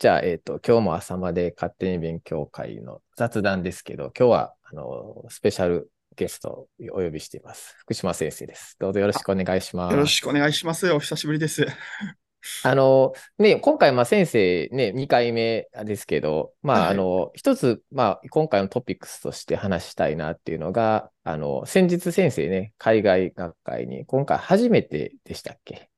じゃあ、えっ、と、今日も朝まで勝手に勉強会の雑談ですけど、今日は、あの、スペシャルゲストをお呼びしています。福島先生です。どうぞよろしくお願いします。よろしくお願いします。お久しぶりです。あの、ね、今回、まあ、先生ね、2回目ですけど、まあ、はいあの、一つ、まあ、今回のトピックスとして話したいなっていうのが、あの、先日先生ね、海外学会に、今回初めてでしたっけ？あ、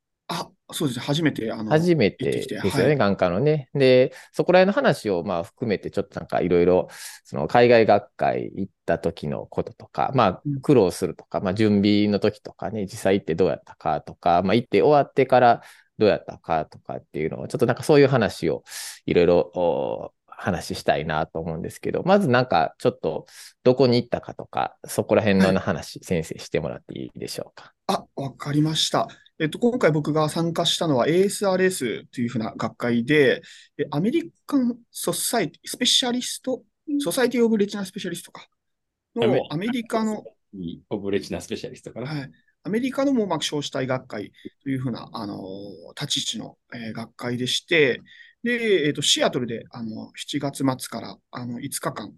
そうですね。初めて、あの、初めてですよね、はい眼科のね。で、そこら辺の話をまあ含めて、ちょっとなんかいろいろ、その海外学会行った時のこととか、まあうん苦労するとか、まあ準備の時とかね、実際行ってどうやったかとか、まあ行って終わってからどうやったかとかっていうのを、ちょっとなんかそういう話をいろいろお話ししたいなと思うんですけど、まずなんかちょっとどこに行ったかとか、そこら辺の話、先生してもらっていいでしょうか？あ、わかりました。えっと、今回僕が参加したのは ASRS というふうな学会で、え American Society, Specialist, Society of Retina Specialists か。のアメリカの、 of Retina Specialists かな。はい、アメリカの網膜硝子体学会というふうな、あの立ち位置の、えー学会でして、で、えっと、シアトルで、あの、7月末から、あの、5日間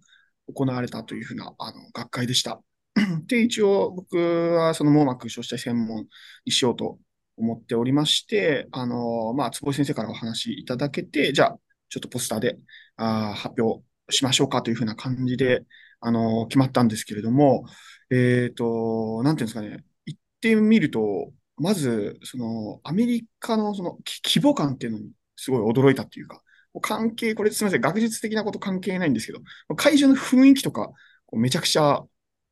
行われたというふうな、あの、学会でした。で、一応、僕はその網膜小子体専門にしようと思っておりまして、あの、まあ、坪井先生からお話いただけて、じゃあ、ちょっとポスターで、あー発表しましょうかというふうな感じで、あの、決まったんですけれども、えっと、なんていうんですかね、行ってみると、まず、その、アメリカのその規模感っていうのにすごい驚いたっていうか、関係、これすみません、学術的なこと関係ないんですけど、会場の雰囲気とか、めちゃくちゃ、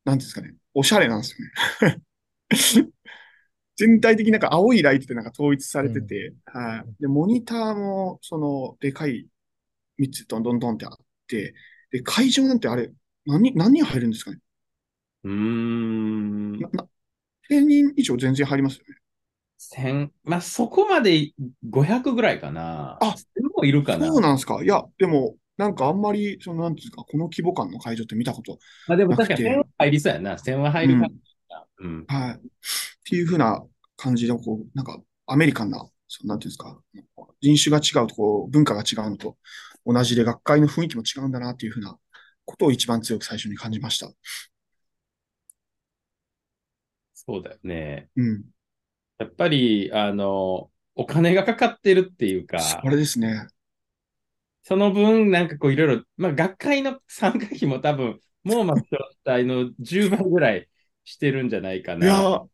なんていうんですかね、おしゃれなんですよね。全体的になんか青いライトでなんか統一されてて、はい。で、モニターも、その、でかい3つどんどんどんってあって、で、会場なんてあれ、何人、何人入るんですかね？うーん。な、な、1000人以上全然入りますよね。千、まあ、そこまで500ぐらいかな。あでもいるかな。そうなんですか？いや、でも、なんかあんまり、その、なんていうんですか、この規模感の会場って見たこと、まあ、でも確かになくて1000は入りそうやな。1000は入るかな。うん。はい。っていう風な感じで、こう、なんか、アメリカンな、そのなんていうんですか、人種が違うと、こう、文化が違うのと同じで、学会の雰囲気も違うんだな、っていう風なことを一番強く最初に感じました。そうだよね。うん。やっぱり、あの、お金がかかってるっていうか、それですね。その分、なんかこういろいろ、まあ、学会の参加費も多分、網膜状態の10倍ぐらいしてるんじゃないかいや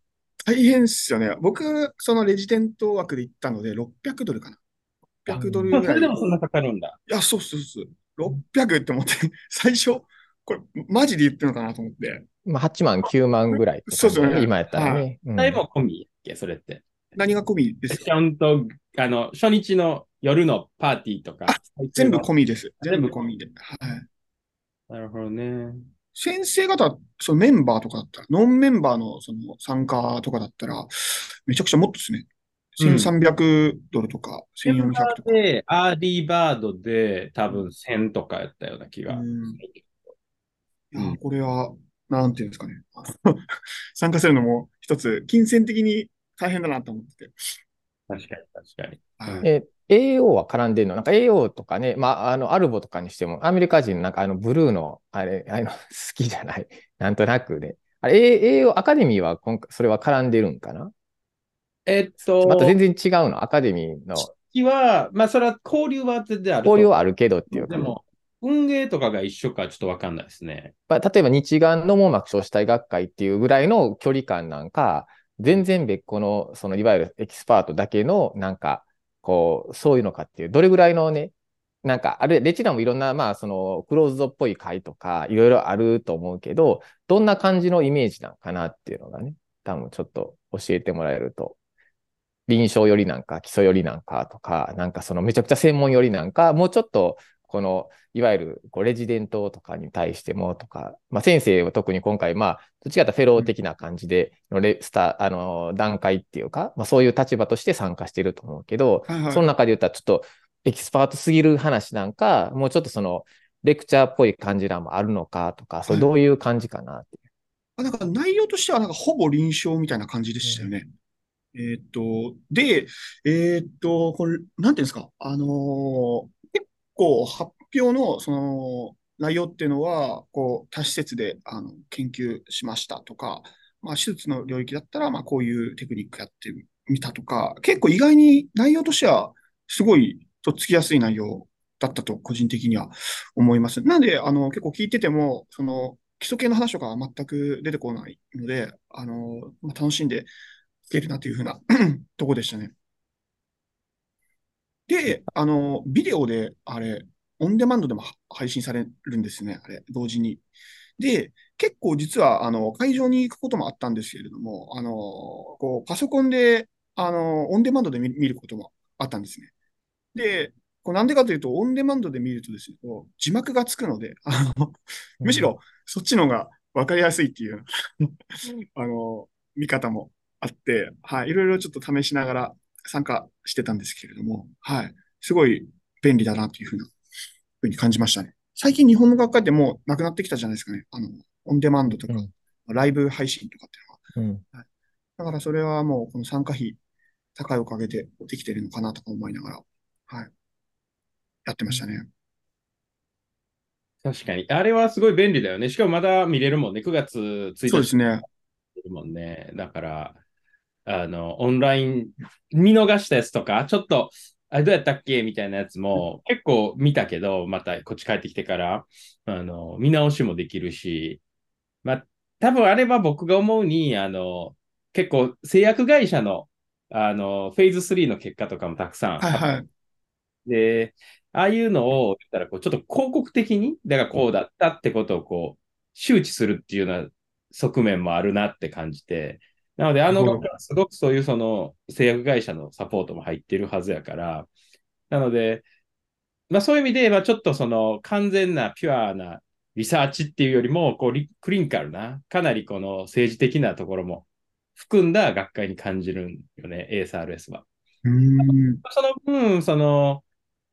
大変っすよね。僕、そのレジデント枠で行ったので、600ドルかな。600ドルまあぐらい。それでもそんなかかるんだ。いや、そうそうそう。600って思って、最初、これ、マジで言ってるのかなと思って。まあ8万、9万ぐらいそうそうね今やったらはね。うんそれも込みやっけ、それって。何が込みです？かちゃんと、あの、初日の夜のパーティーとか。全部込みです。全部全部込みで。はい。なるほどね。先生方、そのメンバーとかだったら、 non-member のその参加とかだったら、めちゃくちゃもっとですね。うん1300ドルとか、メン1400バとか。ーで、 early bird で多分1000とかやったような気が。うんいやこれは、なんていうんですかね。参加するのも一つ、金銭的に大変だなと思ってて。確かに、確かに。はいえ、AO は絡んでるの？なんか AO とかね、まあ、あの、アルボとかにしても、アメリカ人なんかあの、ブルーの、あれ、あの、好きじゃない？なんとなくね。あれ、AO アカデミーは今回、それは絡んでるんかな？えっと、また全然違うの？アカデミーの式は、まあ、それは交流は全然あると交流はあるけどっていうかで、も、運営とかが一緒かちょっとわかんないですね。まあ、例えば日眼の網膜小子体学会っていうぐらいの距離感なんか、全然別個の、そのいわゆるエキスパートだけの、なんか、こう、そういうのかっていう、どれぐらいのね、なんか、あれ、レチナもいろんな、まあ、その、クローズドっぽい会とか、いろいろあると思うけど、どんな感じのイメージなのかなっていうのがね、多分ちょっと教えてもらえると、臨床よりなんか、基礎よりなんかとか、なんかそのめちゃくちゃ専門よりなんか、もうちょっと、この、いわゆる、こう、レジデントとかに対してもとか、まあ、先生は特に今回、まあ、どっちかというとフェロー的な感じでのレ、スタ、あの、段階っていうか、まあ、そういう立場として参加してると思うけど、はいはいその中で言ったらちょっとエキスパートすぎる話なんか、もうちょっとその、レクチャーっぽい感じなんもあるのかとか、それどういう感じかなっていう。あなんか内容としてはなんかほぼ臨床みたいな感じでしたよね。えーっと、で、えーっと、これ、なんていうんですか、あのー結構発表のその内容っていうのは、こう、多施設であの研究しましたとか、まあ、手術の領域だったら、まあ、こういうテクニックやってみたとか、結構意外に内容としては、すごいとっつきやすい内容だったと、個人的には思います。なんで、あの、結構聞いてても、その、基礎系の話とかは全く出てこないので、あの、まあ、楽しんで聞けるなというふうな とこでしたね。で、あの、ビデオで、あれ、オンデマンドでも配信されるんですね、あれ、同時に。で、結構実は、あの、会場に行くこともあったんですけれども、あの、こう、パソコンで、あの、オンデマンドで見ることもあったんですね。で、こうなんでかというと、オンデマンドで見るとですね、こう字幕がつくので、あの、むしろそっちの方が分かりやすいっていう あの、見方もあって、はい、いろいろちょっと試しながら参加してたんですけれども、はい、すごい便利だなというふうな、ふうに感じましたね。最近日本の学会ってもうなくなってきたじゃないですかね。あの、オンデマンドとか、うん、ライブ配信とかっていうのは。うんはい、だからそれはもうこの参加費高いおかげでできてるのかなとか思いながら、はい。やってましたね。確かに。あれはすごい便利だよね。しかもまだ見れるもんね。9月1日。そうですね。もんね。だから、あの、オンライン見逃したやつとか、ちょっと、あれどうやったっけ？みたいなやつも結構見たけど、またこっち帰ってきてから、あの、見直しもできるし、まあ、多分あれは僕が思うに、あの、結構製薬会社の、あの、フェーズ3の結果とかもたくさん。はいはい。で、ああいうのを言ったらこう、ちょっと広告的に、だからこうだったってことをこう、周知するっていうような側面もあるなって感じて、なので、あのすごくそういうその製薬会社のサポートも入ってるはずやから、なので、まあそういう意味で、まあちょっとその完全なピュアなリサーチっていうよりも、こうクリンカルな、かなりこの政治的なところも含んだ学会に感じるんよね、ASRS は。その分、その、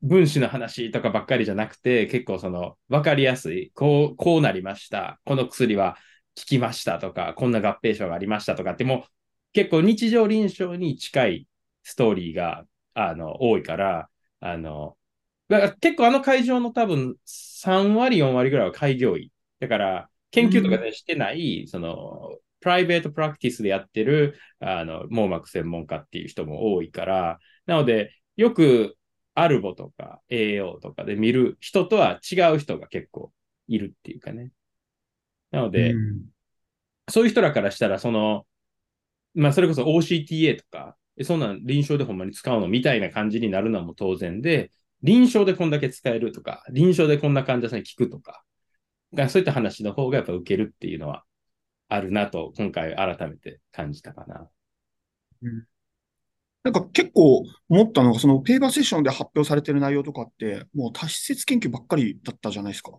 分子の話とかばっかりじゃなくて、結構その分かりやすい、こう、こうなりました。この薬は効きましたとか、こんな合併症がありましたとかって、もう結構日常臨床に近いストーリーがあの多いから、あの、だから結構あの会場の多分3割、4割ぐらいは開業医。だから研究とかでしてない、うん、その、プライベートプラクティスでやってる、あの、網膜専門家っていう人も多いから、なので、よくアルボとか AO とかで見る人とは違う人が結構いるっていうかね。なので、うん、そういう人らからしたら、その、まあ、それこそ OCTA とか、そんな臨床でほんまに使うのみたいな感じになるのも当然で、臨床でこんだけ使えるとか、臨床でこんな患者さんに聞くとか、そういった話の方がやっぱ受けるっていうのはあるなと、今回改めて感じたかな。うんなんか結構思ったのが、そのペーパーセッションで発表されてる内容とかって、もう多施設研究ばっかりだったじゃないですか。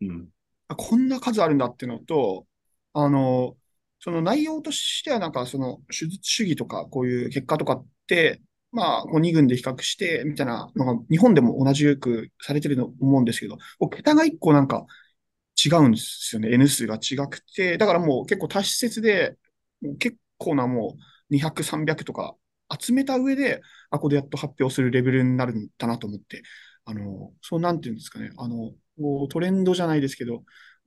うん、こんな数あるんだっていうのと、あの、その内容としてはなんかその手術主義とかこういう結果とかって、まあ、こう2軍で比較して、みたいなのが日本でも同じよくされてると思うんですけど、桁が1個なんか違うんですよね。N 数が違くて。だからもう結構多施設で、結構なもう200、300とか集めた上で、あ、ここでやっと発表するレベルになるんだなと思って、あの、そうなんていうんですかね、あの、トレンドじゃないですけど、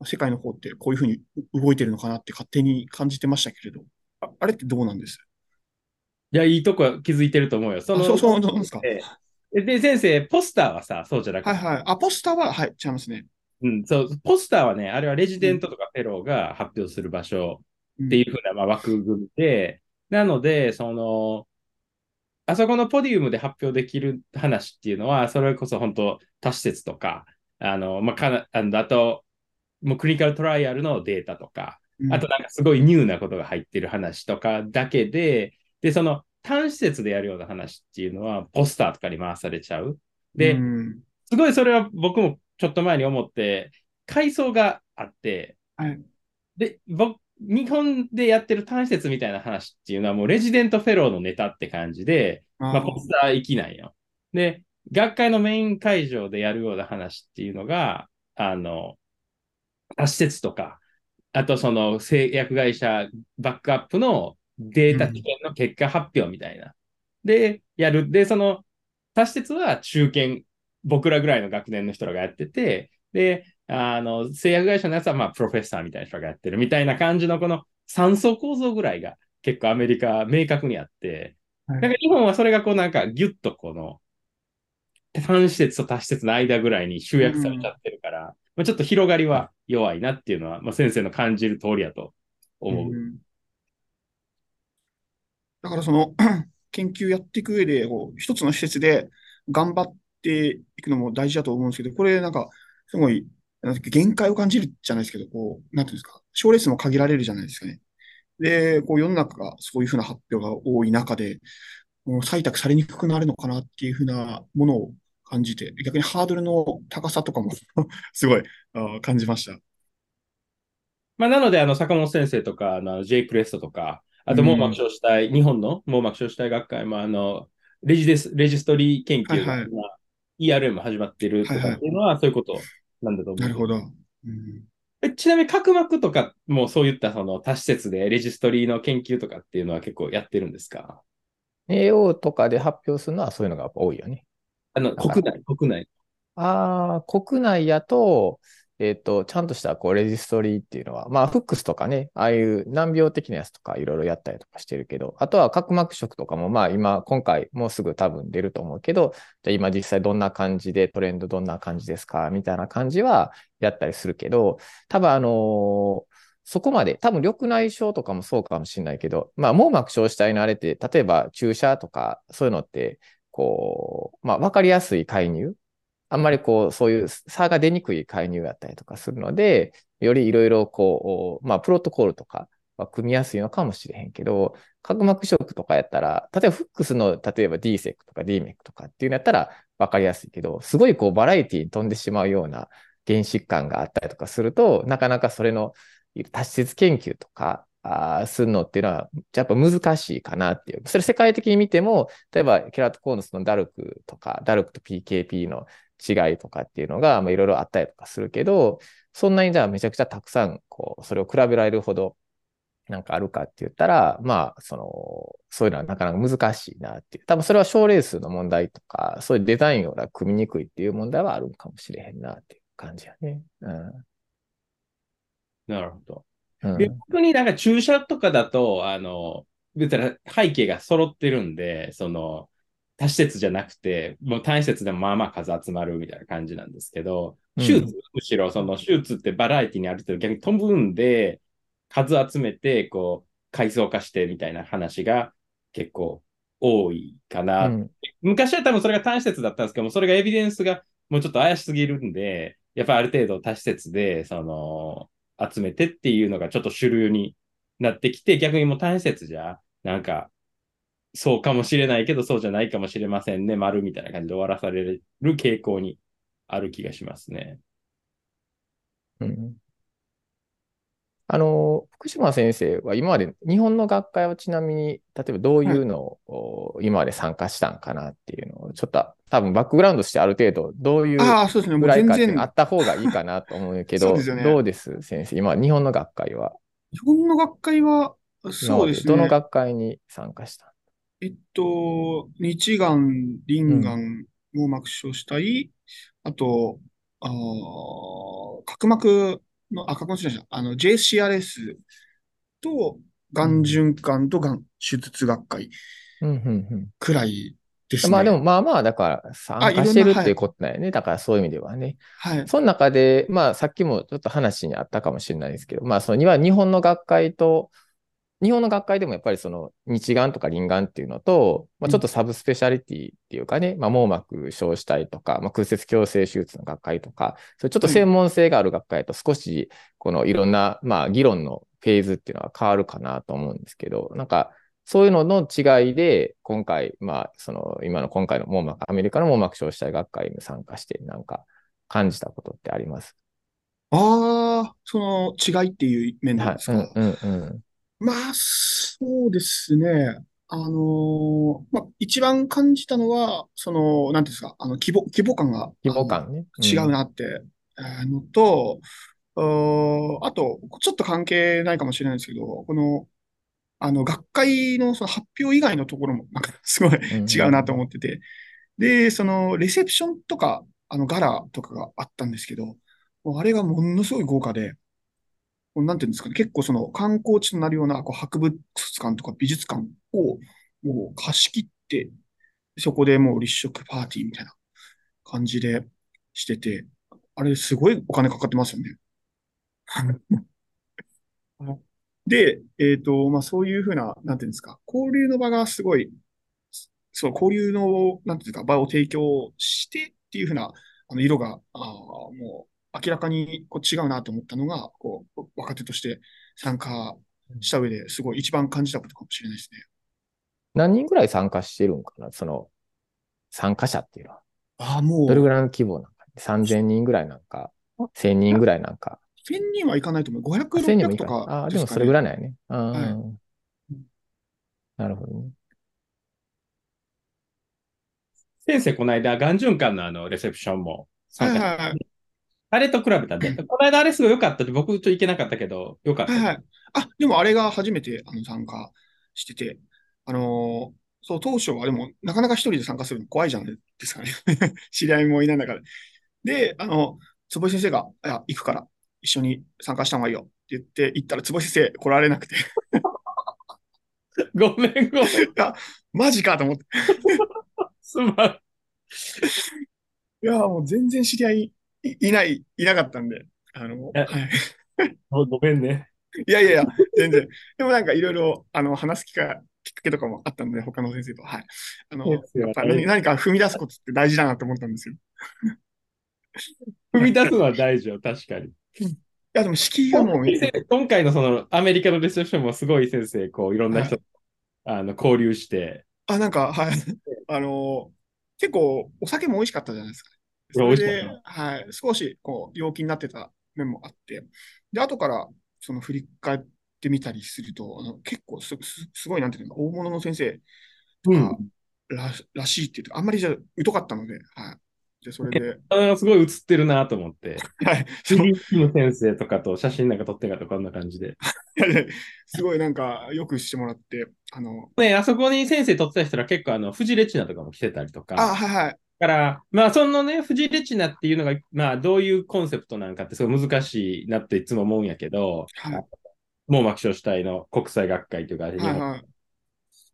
世界の方ってこういうふうに動いてるのかなって勝手に感じてましたけれど、ああれってどうなんです？いや、いいとこ気づいてると思うよ。そのそう、そうなんですか？で、先生、ポスターはさ、そうじゃなくて。はいはい。あ、ポスターは、はい、違いますね。うん、そう、ポスターはね、あれはレジデントとかフェローが発表する場所っていうふうな、まあ、枠組みで、なので、その、あそこのポディウムで発表できる話っていうのは、それこそ本当、多施設とか、あの、まあ、かな、あの、あと、もうクリニカルトライアルのデータとか、あとなんかすごいニューなことが入ってる話とかだけで、で、その単施設でやるような話っていうのは、ポスターとかに回されちゃう。で、すごいそれは僕もちょっと前に思って、階層があって、はい、で、僕、日本でやってる単施設みたいな話っていうのはもうレジデントフェローのネタって感じで、まあ、ポスター行きなんよ。で、学会のメイン会場でやるような話っていうのが、あの、多施設とか、あとその製薬会社バックアップのデータの結果発表みたいな。うん、で、やる。で、その多施設は中堅僕らぐらいの学年の人らがやってて、で、あの、製薬会社のやつは、まあ、プロフェッサーみたいな人がやってるみたいな感じの、この三層構造ぐらいが結構アメリカ明確にあって、はいなんか日本はそれがこうなんかギュッとこの、単施設と多施設の間ぐらいに集約されちゃってるから、まあ、ちょっと広がりは弱いなっていうのは、まあ、先生の感じる通りやと思う。んだからその 研究やっていく上で、こう一つの施設で頑張っていくのも大事だと思うんですけど、これなんか、すごい、なんていうか限界を感じるじゃないですけど、こう、なんていうんですか、賞レースも限られるじゃないですかね。で、こう世の中がそういうふうな発表が多い中で、もう採択されにくくなるのかなっていうふうなものを感じて、逆にハードルの高さとかも すごい感じました。まあ、なので、あの、坂本先生とか、あの、J クレストとか、あと、うん網膜小子体、日本の網膜小子体学会も、あの、レジデス、レジストリー研究がはいはい今 ERM 始まってるとかっていうのは、そういうことなんだと思う。なるほど。うんえちなみに、角膜とかもそういったその多施設でレジストリーの研究とかっていうのは結構やってるんですか？AO とかで発表するのはそういうのが多いよね。あの、国内、国内。ああ、国内やと、えっと、ちゃんとしたこうレジストリーっていうのは、まあ、フックスとかね、ああいう難病的なやつとかいろいろやったりとかしてるけど、あとは角膜色とかも、まあ今、今回もうすぐ多分出ると思うけど、じゃあ今実際どんな感じで、トレンドどんな感じですかみたいな感じはやったりするけど、多分あのーそこまで、多分緑内障とかもそうかもしれないけど、まあ網膜小子体のあれって、例えば注射とかそういうのって、こう、まあわかりやすい介入。あんまりこう、そういう差が出にくい介入だったりとかするので、よりいろいろこう、まあ、プロトコルとかは組みやすいのかもしれへんけど、角膜色とかやったら、例えばフックスの、例えば DSEC とか DMEC とかっていうのやったら分かりやすいけど、すごいこう、バラエティに飛んでしまうような原疾患があったりとかすると、なかなかそれの多施設研究とか、あするのっていうのは、やっぱ難しいかなっていう。それ世界的に見ても、例えばケラトコーヌスのダルクとか、ダルクと PKP の違いとかっていうのが、ま、いろいろあったりとかするけど、そんなにじゃあめちゃくちゃたくさん、こう、それを比べられるほど、なんかあるかって言ったら、まあ、その、そういうのはなかなか難しいなっていう。多分それは賞レースの問題とか、そういうデザインを組みにくいっていう問題はあるかもしれへんなっていう感じやね。うんなるほど。うん。うんで逆になんか注射とかだと、あの、別に背景が揃ってるんで、その、多施設じゃなくて、もう単施設でもまあまあ数集まるみたいな感じなんですけど、うん手術、むしろその手術ってバラエティにある程度逆に飛ぶんで、数集めて、こう、階層化してみたいな話が結構多いかな。うん昔は多分それが単施設だったんですけども、それがエビデンスがもうちょっと怪しすぎるんで、やっぱりある程度多施設で、その、集めてっていうのがちょっと主流になってきて、逆にもう単施設じゃ、なんか、そうかもしれないけど、そうじゃないかもしれませんね、丸みたいな感じで終わらされる傾向にある気がしますね。うんあの、福島先生は今まで日本の学会はちなみに、例えばどういうのをお今まで参加したんかなっていうのを、ちょっと多分バックグラウンドしてある程度どういうああ、そうですね。もぐらいかってあ然、った方がいいかなと思うけど、そうねどうです先生、今日本の学会は？日本の学会は、今そうですまでどのね。学会に参加した？えっと、日眼、輪眼、網膜小子体、あと、あー角膜の、あ、角膜じゃないあの、JCRS と、眼循環と眼手術学会うんうんくらいですうん。ね。まあでも、まあまあ、だから参加してるっていうことだよね。だからそういう意味ではね。はい。その中で、まあさっきもちょっと話にあったかもしれないですけど、まあそのには日本の学会と、日本の学会でもやっぱりその日眼とか輪眼っていうのと、まあ、ちょっとサブスペシャリティっていうかね、まあ網膜小子体とか、まあ、空接矯正手術の学会とか、それちょっと専門性がある学会と少しこのいろんな、まあ議論のフェーズっていうのは変わるかなと思うんですけど、なんかそういうのの違いで、今回、まあその今の今回の網膜、アメリカの網膜小子体学会に参加して、なんか感じたことってあります？ああ、その違いっていう面なんですか？はい。うんうんうん。まあ、そうですね。あのーまあ、一番感じたのは、その、なんていうんですか、あの、規模、規模感が、規模感ね。あの違うなって、あのと、うーあと、ちょっと関係ないかもしれないですけど、この、あの、学会のその発表以外のところも、なんか、すごいうん違うなと思ってて、で、その、レセプションとか、あの、ガラとかがあったんですけど、もうあれがものすごい豪華で、なんていうんですかね、結構その観光地となるようなこう博物館とか美術館をもう貸し切って、そこでもう立食パーティーみたいな感じでしてて、あれすごいお金かかってますよね。で、えっと、まあそういうふうな、なんていうんですか、交流の場がすごい、そう、交流の、なんていうか、場を提供してっていうふうな、あの、色が、あーもう、明らかにこう違うなと思ったのが、こう、若手として参加した上ですごい一番感じたことかもしれないですね。何人ぐらい参加してるんかな？その、参加者っていうのは。ああ、もう、どれぐらいの規模なんか ?3000 人ぐらいなんか、1000人ぐらいなんか？1000人はいかないと思う。500、1000人も600いかない。とかああ、でもそれぐらいなんやね。ああ、はいなるほどね。先生、この間、眼循環のあの、レセプションも参加はいはいはい。あれと比べたんで、この間あれすごい良かったって、僕ちょっと行けなかったけど、良かった。はいはい。あ、でもあれが初めてあの参加してて、あのーそう、当初はでも、なかなか一人で参加するの怖いじゃないですかね。知り合いもいない中で。で、あの、坪井先生が、いや、行くから、一緒に参加した方がいいよって言って、行ったら坪井先生来られなくて、ごめん、ごめん。マジかと思って。すまん。いや、もう全然知り合いい いない、いなかったんで、あの、えはい。ごめんね。いやいやいや、全然。でもなんかいろいろ、あの、話す機会、きっかけとかもあったので、他の先生と。はい。あの、やっぱ何何か踏み出すことって大事だなと思ったんですよ。踏み出すのは大事よ、確かに。いや、でも敷居がもう今回のそのアメリカのレセプションもすごい先生、こういろんな人、あの交流して、あ、なんか、はい。あの、結構お酒も美味しかったじゃないですか。それで、はい。少し、こう、陽気になってた面もあって、で、後から、その振り返ってみたりすると、あの結構す、ごい、なんていうの、大物の先生とか、ららしいっていうと、あんまりじゃ疎かったので、はい。で、それで、あすごい映ってるなと思って、はい。その先生とかと写真なんか撮ってんかとこんな感じで。すごいなんか、よくしてもらって、あの、ね、あそこに先生撮ってた人ら結構あの、フジレチナとかも来てたりとか。あ、はいはい。だから、まあ、そのね、フジレチナっていうのが、まあ、どういうコンセプトなんかってすごい難しいなっていつも思うんやけど、はい。網膜症主体の国際学会というか、はいはい。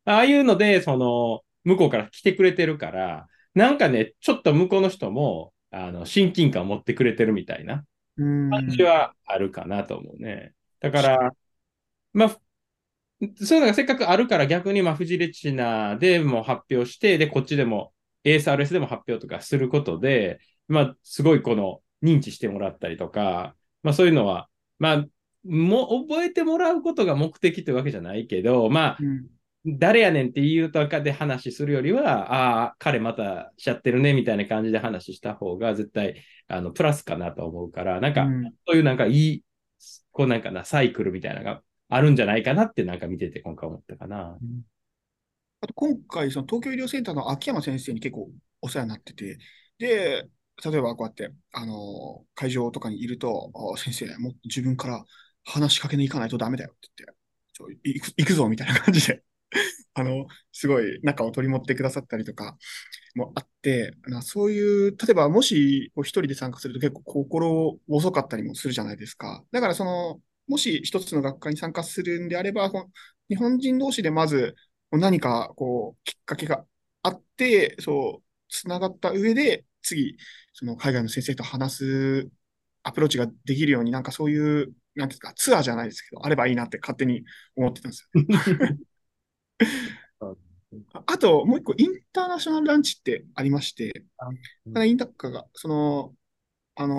ああいうので、その、向こうから来てくれてるから、なんかね、ちょっと向こうの人も、あの、親近感を持ってくれてるみたいなうん。感じはあるかなと思うね。だから、まあ、そういうのがせっかくあるから逆に、まあ、フジレチナでも発表して、で、こっちでも ASRS でも発表とかすることで、まあ、すごいこの認知してもらったりとか、まあ、そういうのは、まあ、もう覚えてもらうことが目的というわけじゃないけど、まあ、うん。誰やねんっていうとかで話するよりは、ああ、彼またしちゃってるねみたいな感じで話した方が絶対あのプラスかなと思うから、なんか、うんそういうなんかいい、こうなんかな、サイクルみたいなのがあるんじゃないかなってなんか見てて今回思ったかな。あと今回、その東京医療センターの秋山先生に結構お世話になってて、で、例えばこうやって、あの、会場とかにいると、先生、もっと自分から話しかけに行かないとダメだよって言って、行く行くぞみたいな感じで、あの、すごい仲を取り持ってくださったりとかもあって、なそういう、例えばもし一人で参加すると結構心細かったりもするじゃないですか。だからその、もし一つの学会に参加するんであれば、日本人同士でまず何かこうきっかけがあって、そう、つながった上で、次、その海外の先生と話すアプローチができるように、なんかそういう、なんていうんですか、ツアーじゃないですけど、あればいいなって勝手に思ってたんですよ。ああと、もう一個、インターナショナルランチってありまして、うんただインタッカが、その、あの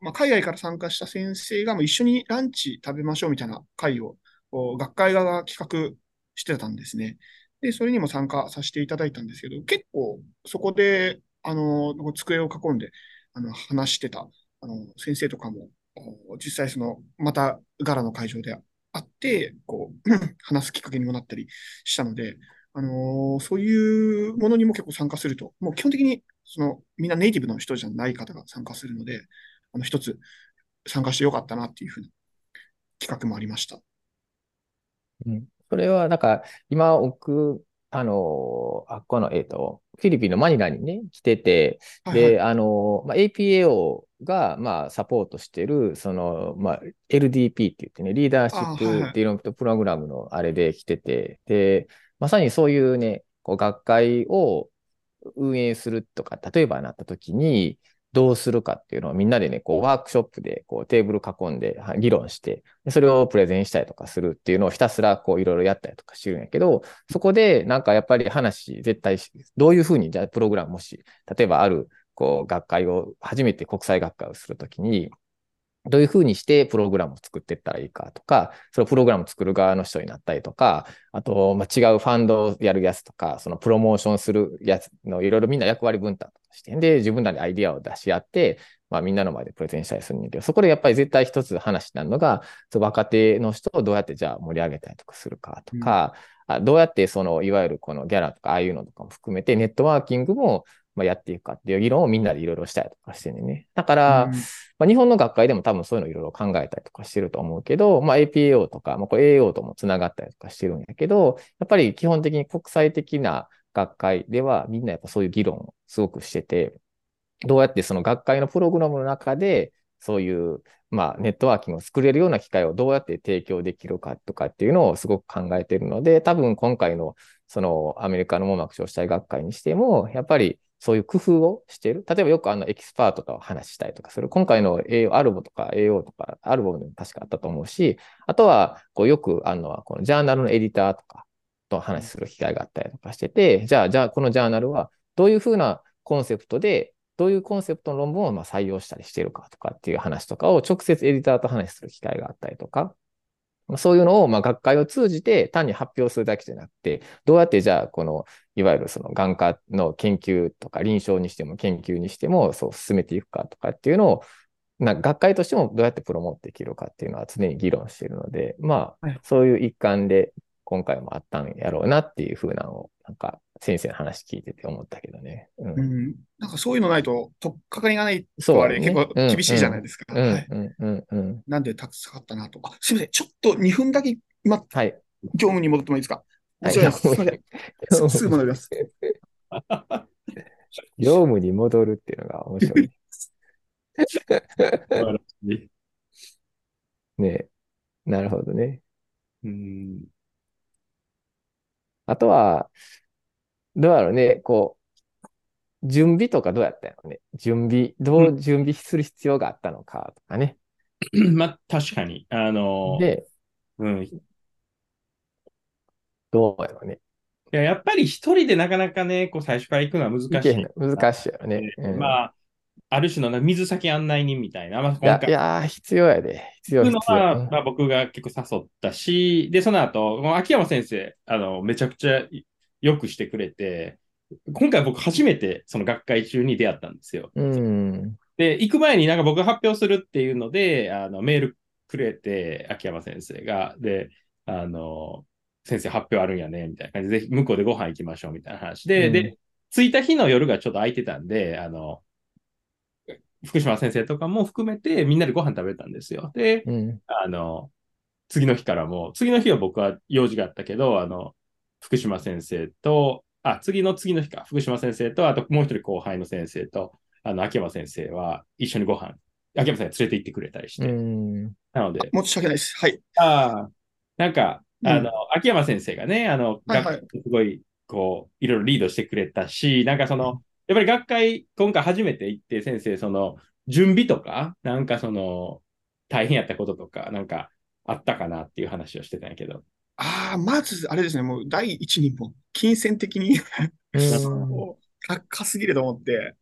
ーまあ、海外から参加した先生がもう一緒にランチ食べましょうみたいな会を、学会側が企画してたんですね。で、それにも参加させていただいたんですけど、結構そこで、あの机を囲んで、あの、話してた、あの、先生とかも、実際その、またガラの会場で会って、こう、話すきっかけにもなったりしたので、あのーそういうものにも結構参加すると、もう基本的に、その、みんなネイティブの人じゃない方が参加するので、あの、一つ参加してよかったなっていうふうな企画もありました。うんそれは、なんか、今、僕あの、あ、この、えっ、と、フィリピンのマニラにね、来てて、はいはい。で、あの、まあ、APAO が、まあ、サポートしてる、その、まあ、LDP って言ってね、リーダーシップディロンププログラムのあれで来てて、で、まさにそういうね、こう学会を運営するとか、例えばなった時に、どうするかっていうのをみんなでね、こうワークショップでこうテーブル囲んでは議論して、でそれをプレゼンしたりとかするっていうのをひたすらこういろいろやったりとかしてるんやけど、そこでなんかやっぱり話絶対し、どういうふうにじゃあプログラムもし、例えばあるこう学会を、初めて国際学会をするときに、どういうふうにしてプログラムを作っていったらいいかとか、そのプログラムを作る側の人になったりとか、あと、まあ、違うファンドをやるやつとか、そのプロモーションするやつのいろいろみんな役割分担して、で、自分らでアイディアを出し合って、まあ、みんなの前でプレゼンしたりするんだけど、そこでやっぱり絶対一つ話になるのが、そう若手の人をどうやってじゃあ盛り上げたりとかするかとか、あどうやってその、いわゆるこのギャラとかああいうのとかも含めて、ネットワーキングもまあやっていくかっていう議論をみんなでいろいろしたりとかしてね。だから、うんまあ、日本の学会でも多分そういうのいろいろ考えたりとかしてると思うけど、まあ、APAO とか、まあ、これ AO ともつながったりとかしてるんやけど、やっぱり基本的に国際的な学会ではみんなやっぱそういう議論をすごくしてて、どうやってその学会のプログラムの中で、そういう、まあ、ネットワーキングを作れるような機会をどうやって提供できるかとかっていうのをすごく考えているので、多分今回のそのアメリカの網膜硝子体学会にしても、やっぱりそういう工夫をしている。例えばよくあのエキスパートと話したりとかする。今回の AO、アルボとか AO とか、アルボでも確かあったと思うし、あとはこうよくあるのはこのジャーナルのエディターとかと話する機会があったりとかしてて、じゃあ、じゃあこのジャーナルはどういうふうなコンセプトで、どういうコンセプトの論文をまあ採用したりしているかとかっていう話とかを直接エディターと話する機会があったりとか、そういうのをまあ学会を通じて単に発表するだけじゃなくて、どうやってじゃあこのいわゆるその眼科の研究とか臨床にしても研究にしてもそう進めていくかとかっていうのをな学会としてもどうやってプロモートできるかっていうのは常に議論しているので、まあそういう一環で今回もあったんやろうなっていうふうなのをなんか先生の話聞いてて思ったけどね。うんうんなんかそういうのないと、とっかかりがないとあれ、そうだね結構厳しいじゃないですか。うんはい。うんうんうん。なんでたくさんあったなと。あ、すみません。ちょっと2分だけ今、はい。業務に戻ってもいいですか？はい すいません。すぐ戻ります。業務に戻るっていうのが面白い。ねなるほどね。うんあとは、どうやろうね、こう、準備とかどうやったのね。準備、どう準備する必要があったのかとかね。まあ、確かに。あの、で、うん、いどうやろうね。や、やっぱり一人でなかなかね、こう最初から行くのは難しい。難しいよね。うんまあ、ある種のな水先案内人みたいな。まあ、いや今、回いやー、必要やで。必要、行くの。は、まあ、僕が結構誘ったし、で、その後、この秋山先生、あの、めちゃくちゃよくしてくれて、今回僕初めてその学会中に出会ったんですよ。うん。で、行く前になんか僕が発表するっていうので、あの、メールくれて、秋山先生が、で、あの、先生発表あるんやね、みたいな感じで、ぜひ向こうでご飯行きましょう、みたいな話で、うんで、着いた日の夜がちょっと空いてたんで、あの、福島先生とかも含めてみんなでご飯食べたんですよ。で、うん。あの、次の日からも、次の日は僕は用事があったけど、あの、福島先生と、あ、次の次の日か、福島先生と、あともう一人後輩の先生と、あの、秋山先生は一緒にご飯、秋山先生連れて行ってくれたりしうて、ん。なので、申し訳ないです。はい。ああ、なんか、うんあの、秋山先生がね、あの、はいはい学会すごい、こう、いろいろリードしてくれたし、なんかその、やっぱり学会、今回初めて行って、先生、その、準備とか、なんかその、大変やったこととか、なんか、あったかなっていう話をしてたんやけど。ああ、まず、あれですね、もう第一にも、金銭的に 高すぎると思って。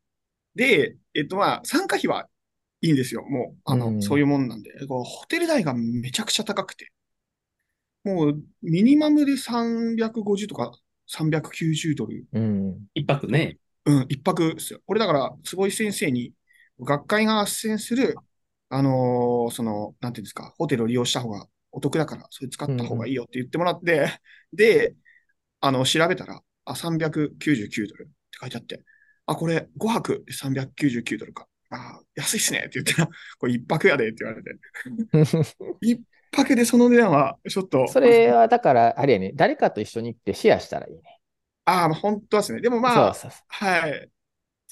で、えっとまあ、参加費はいいんですよ。もう、あの、うんそういうもんなんで。こうホテル代がめちゃくちゃ高くて。もう、ミニマムで350とか390ドル。うん。一泊ね。うん、一泊ですよ。俺だから、坪井先生に、学会が斡旋する、あのーその、なんていうんですか、ホテルを利用した方がお得だから、それ使った方がいいよって言ってもらって、で、あの、調べたら、あ、399ドルって書いてあって、あ、これ5泊で399ドルか。あ、安いっすねって言ったら、これ一泊やでって言われて、一泊でその値段は、ちょっと、それはだから、あれやね、誰かと一緒に行ってシェアしたらいいね。ああ、まあ本当はですね。でもまあ、そうそうそはい。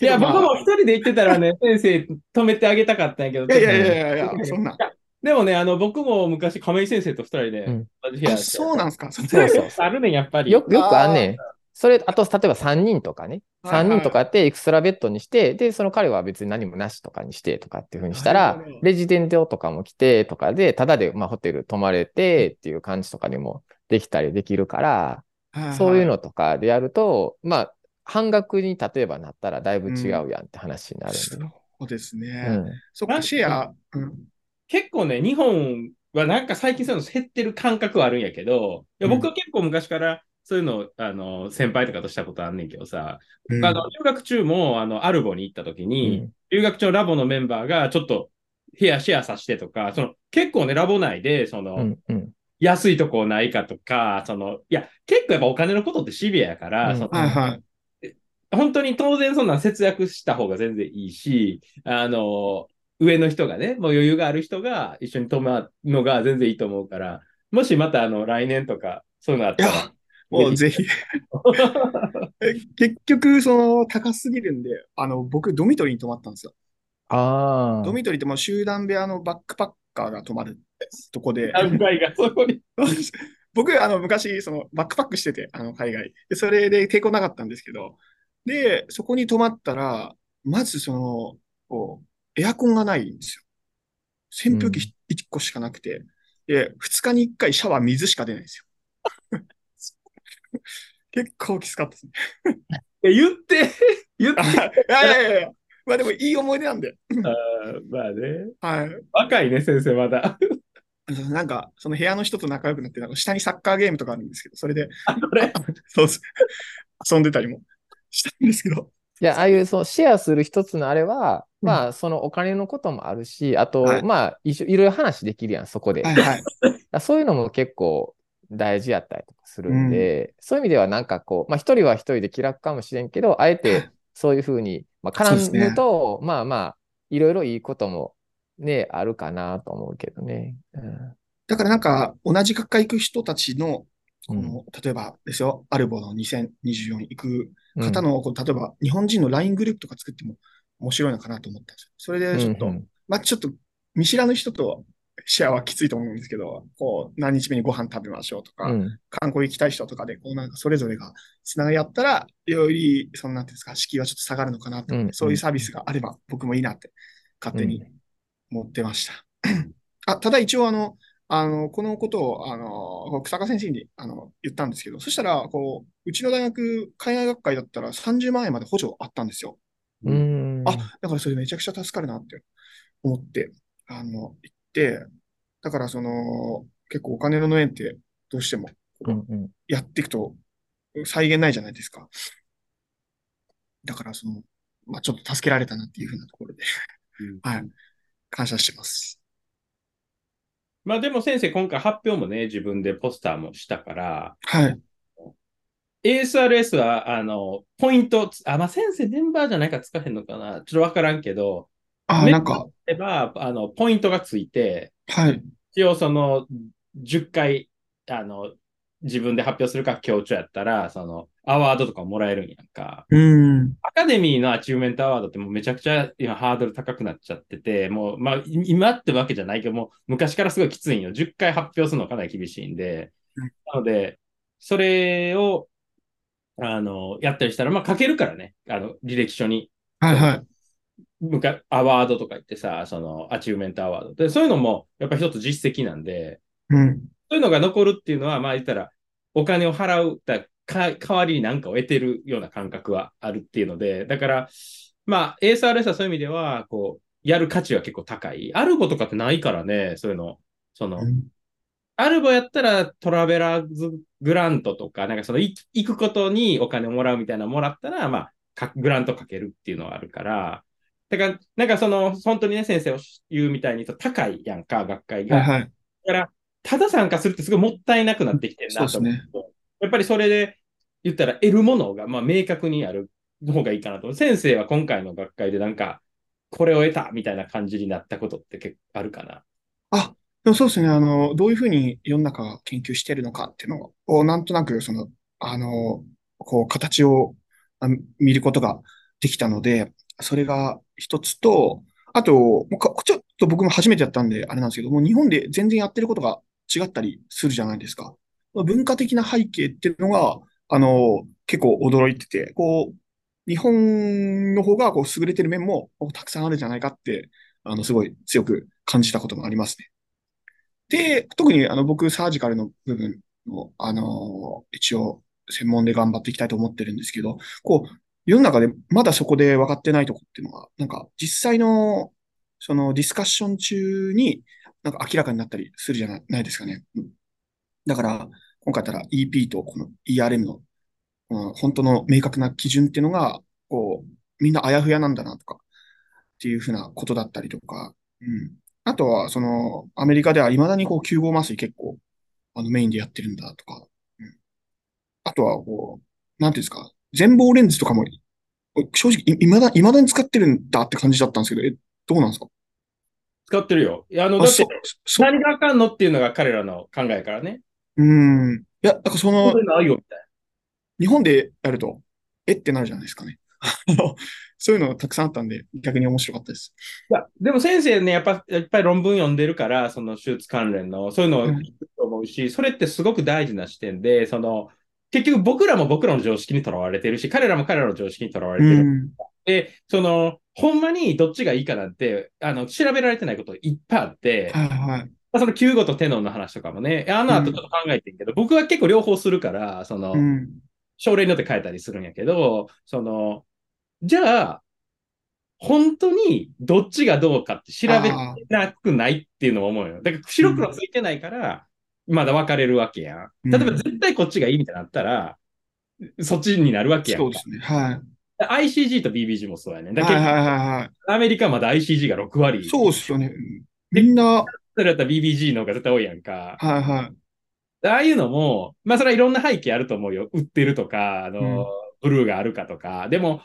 いや、僕も一人で行ってたらね、先生止めてあげたかったんやけど、いやいやいやいや、そんな。でもね、あの、僕も昔、亀井先生と二人でうん、同じ部屋あ、でそうなんですか？そんなそうそうあるねん、やっぱり。よく、よくあんねん。それ、あと、例えば3人とかね。3はいはい人とかやってエクストラベッドにして、で、その彼は別に何もなしとかにしてとかっていうふうにしたらなるほど、レジデントとかも来てとかで、ただで、まあ、ホテル泊まれてっていう感じとかにもできたりできるから、はいはいそういうのとかでやると、まあ、半額に例えばなったらだいぶ違うやんって話になるん。そうですうね。ん。そっか、シェア。うん結構ね、日本はなんか最近そういうの減ってる感覚はあるんやけど、いや僕は結構昔からそういうの、あの、先輩とかとしたことあんねんけどさ、うんあの、留学中も、あの、アルボに行った時うに、ん留学中のラボのメンバーがちょっと部屋シェアさせてとか、その、結構ね、ラボ内で、その、うん。うん。安いとこないかとか、その、いや、結構やっぱお金のことってシビアやから、うんそのはいはい。本当に当然そんなん節約した方が全然いいし、あの、上の人がね、もう余裕がある人が一緒に泊まるのが全然いいと思うから、もしまたあの来年とかそういうのあったらもうぜひ。え結局、その、高すぎるんで、あの、僕、ドミトリーに泊まったんですよ。ああ。ドミトリーってもう集団部屋のバックパッカーが泊まるとこで、何倍がそこに。僕、あの、昔、その、バックパックしてて、あの、海外。で、それで抵抗なかったんですけど、で、そこに泊まったら、まずその、こう、エアコンがないんですよ。扇風機1個しかなくて、で、2日に1回シャワー水しか出ないんですよ。結構きつかったですね。え言って、言って。いやいやいやまあでもいい思い出なんで。あーまあね。はい。若いね、先生まだ。なんか、その部屋の人と仲良くなって、なんか下にサッカーゲームとかあるんですけど、それで、あこれ。そうです。遊んでたりもしたんですけど。いや、ああいうそうシェアする一つのあれは、うんまあ、そのお金のこともあるし、あと、はいまあ、一緒いろいろ話できるやん、そこで。はいはい。そういうのも結構大事やったりとかするんで、そういう意味ではなんかこう、まあ一人は一人で気楽かもしれんけど、あえて そういうふうに、まあ、絡むと、まあまあ、いろいろいいこともね、あるかなと思うけどね。うんだからなんか、同じ学科行く人たちの、こうん。の、例えばですよ、アルボの2024行くうん。方の、こう例えば日本人の LINE グループとか作っても面白いのかなと思ったんですよ。それでちょっと、うんうん。まあちょっと見知らぬ人とシェアはきついと思うんですけど、こう、何日目にご飯食べましょうとか、うん。観光行きたい人とかで、こうなんかそれぞれがつながり合ったら、より、そのなんていうんですか、敷居はちょっと下がるのかなと思って、うん。そういうサービスがあれば僕もいいなって勝手に思ってました。あ、ただ一応あの、あの、このことを、あの、草加先生に、あの、言ったんですけど、そしたら、こう、うちの大学、海外学会だったら30万円まで補助あったんですよ。うん。あ、だからそれめちゃくちゃ助かるなって思って、あの、言って、だからその、結構お金の縁ってどうしてもやっていくと再現ないじゃないですか。だからその、まあちょっと助けられたなっていうふうなところで、はい、感謝してます。まあでも先生、今回発表もね、自分でポスターもしたから、はい。ASRS は、あの、ポイントつ、あ、まあ先生メンバーじゃないからつかへんのかな。ちょっとわからんけど、あ、ねなんか、例えば、あの、ポイントがついて、はい。一応その、10回、あの、自分で発表するか共著やったら、その、アワードとかもらえるんやんか。うん。アカデミーの Achievement Award ってもうめちゃくちゃ今ハードル高くなっちゃってて、もう、まあ、い今ってわけじゃないけど、もう昔からすごいきついんよ。10回発表するのかなり厳しいんでうん。なので、それを、あの、やったりしたら、まあ書けるからね。あの、履歴書に。はいはい。むかアワードとか言ってさ、その、 Achievement Award。で、そういうのも、やっぱ一つ実績なんで、うん。そういうのが残るっていうのは、まあ言ったら、お金を払う、だか代わりに何かを得てるような感覚はあるっていうので、だから、まあ ASRS はそういう意味では、こう、やる価値は結構高い。アルゴとかってないからね、そういうの。その、アルボやったらトラベラーズグラントとか、なんかそのい行くことにお金をもらうみたいなのもらったら、まあ、かグラントかけるっていうのがあるから、だから、なんかその、本当にね、先生を言うみたいに言うと高いやんか、学会が。はいはい。だから、ただ参加するってすごいもったいなくなってきてるなと思そうですやっぱりそれで言ったら得るものが、まあ、明確にある方がいいかなと。先生は今回の学会でなんか、これを得たみたいな感じになったことって結構あるかな。あ、でもそうですね。あの、どういうふうに世の中が研究してるのかっていうのを、なんとなく、その、あの、こう、形をあ見ることができたので、それが一つと、あと、もちょっと僕も初めてやったんで、あれなんですけども、日本で全然やってることが違ったりするじゃないですか。文化的な背景っていうのが、あの、結構驚いてて、こう、日本の方がこう優れてる面もたくさんあるんじゃないかって、あの、すごい強く感じたこともありますね。で、特にあの、僕、サージカルの部分の、あの、一応、専門で頑張っていきたいと思ってるんですけど、こう、世の中でまだそこで分かってないとこっていうのが、なんか実際のそのディスカッション中になんか明らかになったりするじゃないですかね。だから、今回だったら EP とこの ERM の、うん、本当の明確な基準っていうのが、こう、みんなあやふやなんだなとか、っていうふうなことだったりとか、うん。あとは、その、アメリカでは未だにこう、9号麻酔結構、あの、メインでやってるんだとか、うん。あとは、こう、なんていうんですか、全貌レンズとかも、正直、いまだ、未だに使ってるんだって感じだったんですけど、え、どうなんですか？使ってるよ。いや、あの、だって、何があかんのっていうのが彼らの考えからね。うん。いや、なんかその、ないよみたい日本でやると、えってなるじゃないですかね。そういうのたくさんあったんで、逆に面白かったです。いや、でも先生ね、やっぱ、やっぱり論文読んでるから、その手術関連の、そういうのを聞くと思うし、うん、それってすごく大事な視点で、その、結局僕らも僕らの常識にとらわれてるし、彼らも彼らの常識にとらわれてる。うん、で、その、ほんまにどっちがいいかなんて、あの、調べられてないこといっぱいあって、はいはい。その救護とテノンの話とかもね、あの後ちょっと考えてるけど、うん、僕は結構両方するから、その、うん、症例によって変えたりするんやけど、その、じゃあ、本当にどっちがどうかって調べなくないっていうのを思うよ。だから白黒ついてないから、まだ分かれるわけやん。例えば絶対こっちがいいみたいになったら、そっちになるわけやん。そうですね。はい。ICG と BBG もそうやね。だけど、はいはいはい、アメリカまだ ICG が6割。そうっすよね。みんな。それだったら BBG の方が絶対多いやんか。はいはい。ああいうのも、まあそれはいろんな背景あると思うよ。売ってるとか、あの、うん、ブルーがあるかとか。でも、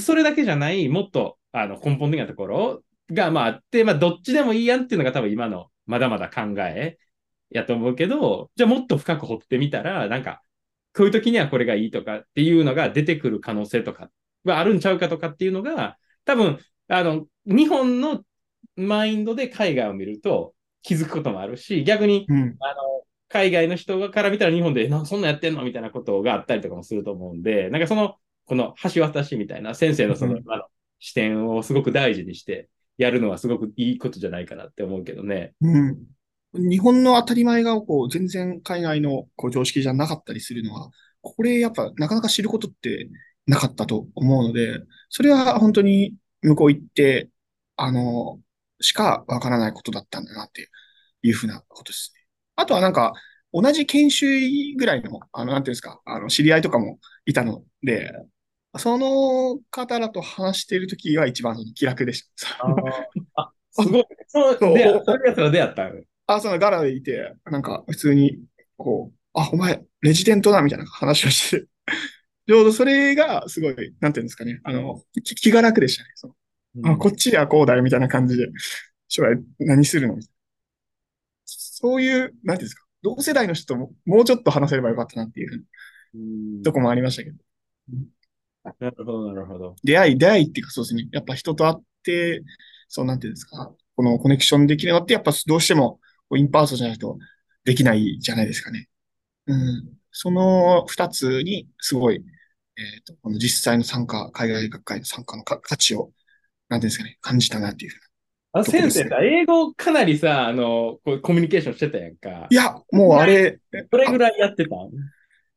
それだけじゃない、もっとあの根本的なところがまああって、まあどっちでもいいやんっていうのが多分今のまだまだ考えやと思うけど、じゃあもっと深く掘ってみたら、なんか、こういう時にはこれがいいとかっていうのが出てくる可能性とかはあるんちゃうかとかっていうのが、多分、あの、日本のマインドで海外を見ると気づくこともあるし、逆に、うん、あの、海外の人から見たら日本で、なそんなやってんのみたいなことがあったりとかもすると思うんで、なんかその、この橋渡しみたいな先生のその、今の視点をすごく大事にしてやるのはすごくいいことじゃないかなって思うけどね。うん。日本の当たり前がこう全然海外のこう常識じゃなかったりするのは、これやっぱなかなか知ることってなかったと思うので、それは本当に向こう行って、あの、しかわからないことだったんだなっていうふうなことですね。あとはなんか、同じ研修医ぐらいの、あの、なんていうんですか、あの、知り合いとかもいたので、その方らと話しているときは一番気楽でした。あ、すごい。そう、そういうやつら出会ったあ、そのガラでいて、なんか普通に、こう、あ、お前、レジデントだみたいな話をして、ちょうどそれがすごい、なんていうんですかね、あの、気が楽でしたね。そのあこっちはこうだよみたいな感じで、将来何するのそういう、なんていうんですか、同世代の人とももうちょっと話せればよかったなっていうとこもありましたけど。なるほど、なるほど。出会い、出会いっていうかそうですね。やっぱ人と会って、そうなんていうんですか、このコネクションできるのって、やっぱどうしてもインパーソじゃないとできないじゃないですかね。うん。その二つに、すごい、えっ、ー、と、この実際の参加、海外学会の参加の価値を、なんていうんですかね、感じたなっていうあ、先生さ、英語かなりさ、あの、こうコミュニケーションしてたやんか。いや、もうあれ。どれぐらいやってたい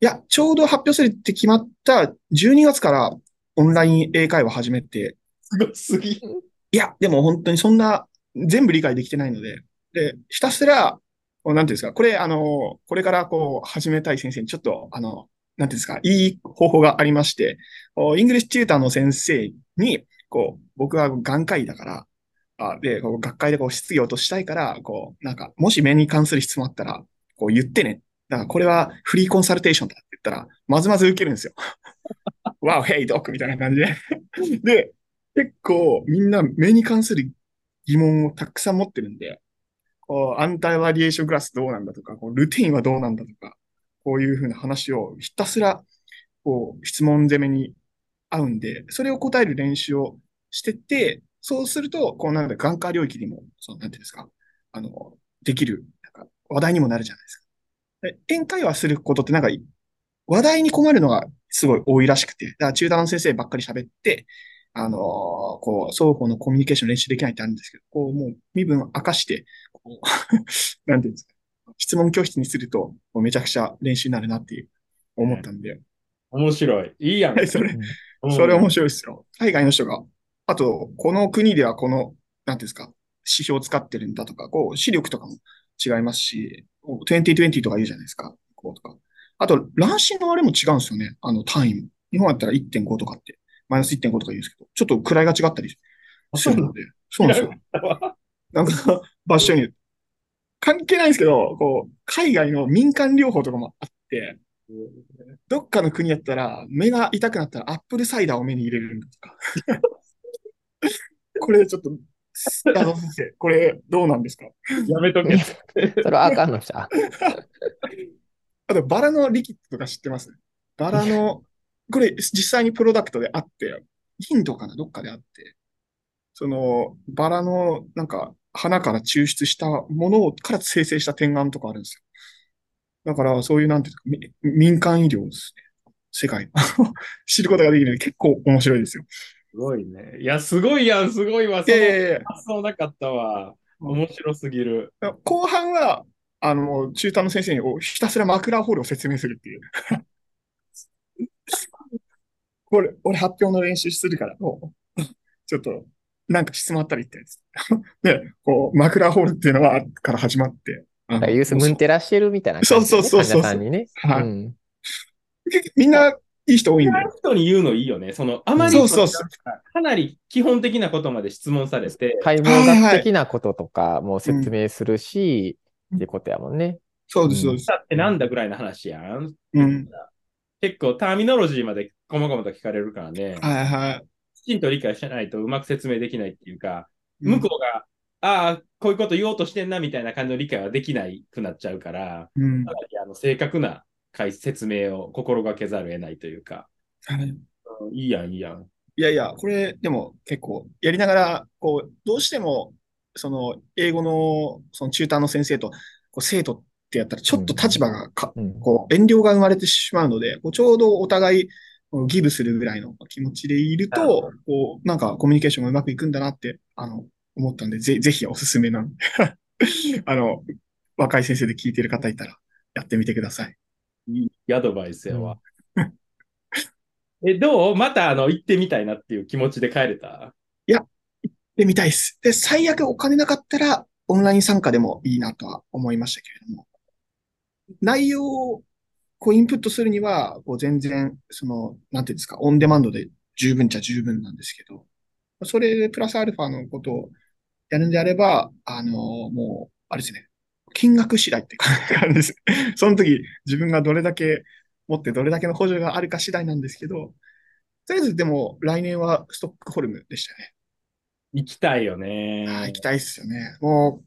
や、ちょうど発表するって決まった12月からオンライン英会話始めて。すごすぎ。いや、でも本当にそんな全部理解できてないので、で、ひたすら、なんていうんですか、これ、あの、これからこう、始めたい先生にちょっと、あの、なんていうんですか、いい方法がありまして、English tutor の先生に、こう、僕は眼科医だから、あで、こう学会でこう質疑応答したいから、こう、なんか、もし目に関する質問あったら、こう言ってね。だからこれは free consultation だって言ったら、まずまず受けるんですよ。wow, hey doc みたいな感じで。で、結構みんな目に関する疑問をたくさん持ってるんで、こう、 anti-radiation glass どうなんだとか、こうルテインはどうなんだとか、こういうふうな話をひたすら、こう、質問攻めに合うんで、それを答える練習をしてって、そうすると、こうなんだ、眼科領域にも、その、なんていうんですか、あの、できる、なんか、話題にもなるじゃないですか。で英会話することってなんか、話題に困るのがすごい多いらしくて、だから中段の先生ばっかり喋って、あのーこう、双方のコミュニケーション練習できないってあるんですけど、こう、もう身分を明かして、なんていうんですか、質問教室にすると、もうめちゃくちゃ練習になるなっていう、思ったんで、面白い。いいやん。はいそれ、うんそれ面白いですよ。海外の人が、あと、この国ではこの、なんていうんですか、指標を使ってるんだとか、こう、視力とかも違いますし、こう2020とか言うじゃないですか。こうとか。あと、乱視のあれも違うんですよね。あの、単位も。日本だったら1.5とかって、マイナス1.5とか言うんですけど、ちょっと位が違ったりするので、そうなんですよ。なんか、場所に、関係ないんですけど、こう、海外の民間療法とかもあって、どっかの国やったら、目が痛くなったら apple cider を目に入れるんだとか。これちょっと、あの先生、これどうなんですか？やめとけ。それはあかんのじゃ。あと、バラのリキッドとか知ってます？バラの、これ実際にプロダクトであって、インドかな？どっかであって、その、バラの、なんか、花から抽出したものから生成した点眼とかあるんですよ。だから、そういう、なんていうか、み民間医療ですね。世界。知ることができるので結構面白いですよ。すごいね。いや、すごいやん、すごいわ。そので、発想なかったわ。面白すぎる。後半は、あの、中途の先生におひたすらマクラーホールを説明するっていう。これ、俺発表の練習するから、もうちょっと、なんか質問あったら言ってです。で、こう、マクラーホールっていうのは、から始まって。あのユースムンテラしてるみたいな感じでね、そうそうそうそうさんにね。はいうんみんな、いい人多いんで。人に言うのいいよね。その、あまりそうそうそうかなり基本的なことまで質問されて、解剖学的なこととかも説明するし、っていうことやもんね。そうです、そうです。だってなんだぐらいの話やん。うん。結構ターミノロジーまで細々と聞かれるからね。はいはい。きちんと理解してないとうまく説明できないっていうか、うん。向こうが、ああ、こういうこと言おうとしてんなみたいな感じの理解はできないくなっちゃうから、うん。かなりあの正確な解説明を心がけざるを得ないというか、はい。うんいいやん、いいやん。いやいや、これ、でも結構、やりながら、こう、どうしても、その、英語の、その、チューターの先生と、こう、生徒ってやったら、ちょっと立場がか、うん。こう、遠慮が生まれてしまうので、こうちょうどお互い、ギブするぐらいの気持ちでいると、こう、なんかコミュニケーションがうまくいくんだなって、あの、思ったんで、ぜ、ぜひおすすめなんで、あの、若い先生で聞いてる方いたら、やってみてください。いいアドバイスやわ。え、どう？またあの行ってみたいなっていう気持ちで帰れた？で、見たいです。で、最悪お金なかったら、オンライン参加でもいいなとは思いましたけれども。内容を、こう、インプットするには、こう、全然、その、なんていうんですか、オンデマンドで十分っちゃ十分なんですけど、それでプラスアルファのことをやるんであれば、あの、もう、あれですね、金額次第って感じです。その時、自分がどれだけ持ってどれだけの補助があるか次第なんですけど、とりあえずでも、来年はストックホルムでしたね。行きたいよね。行きたいっすよね。もう、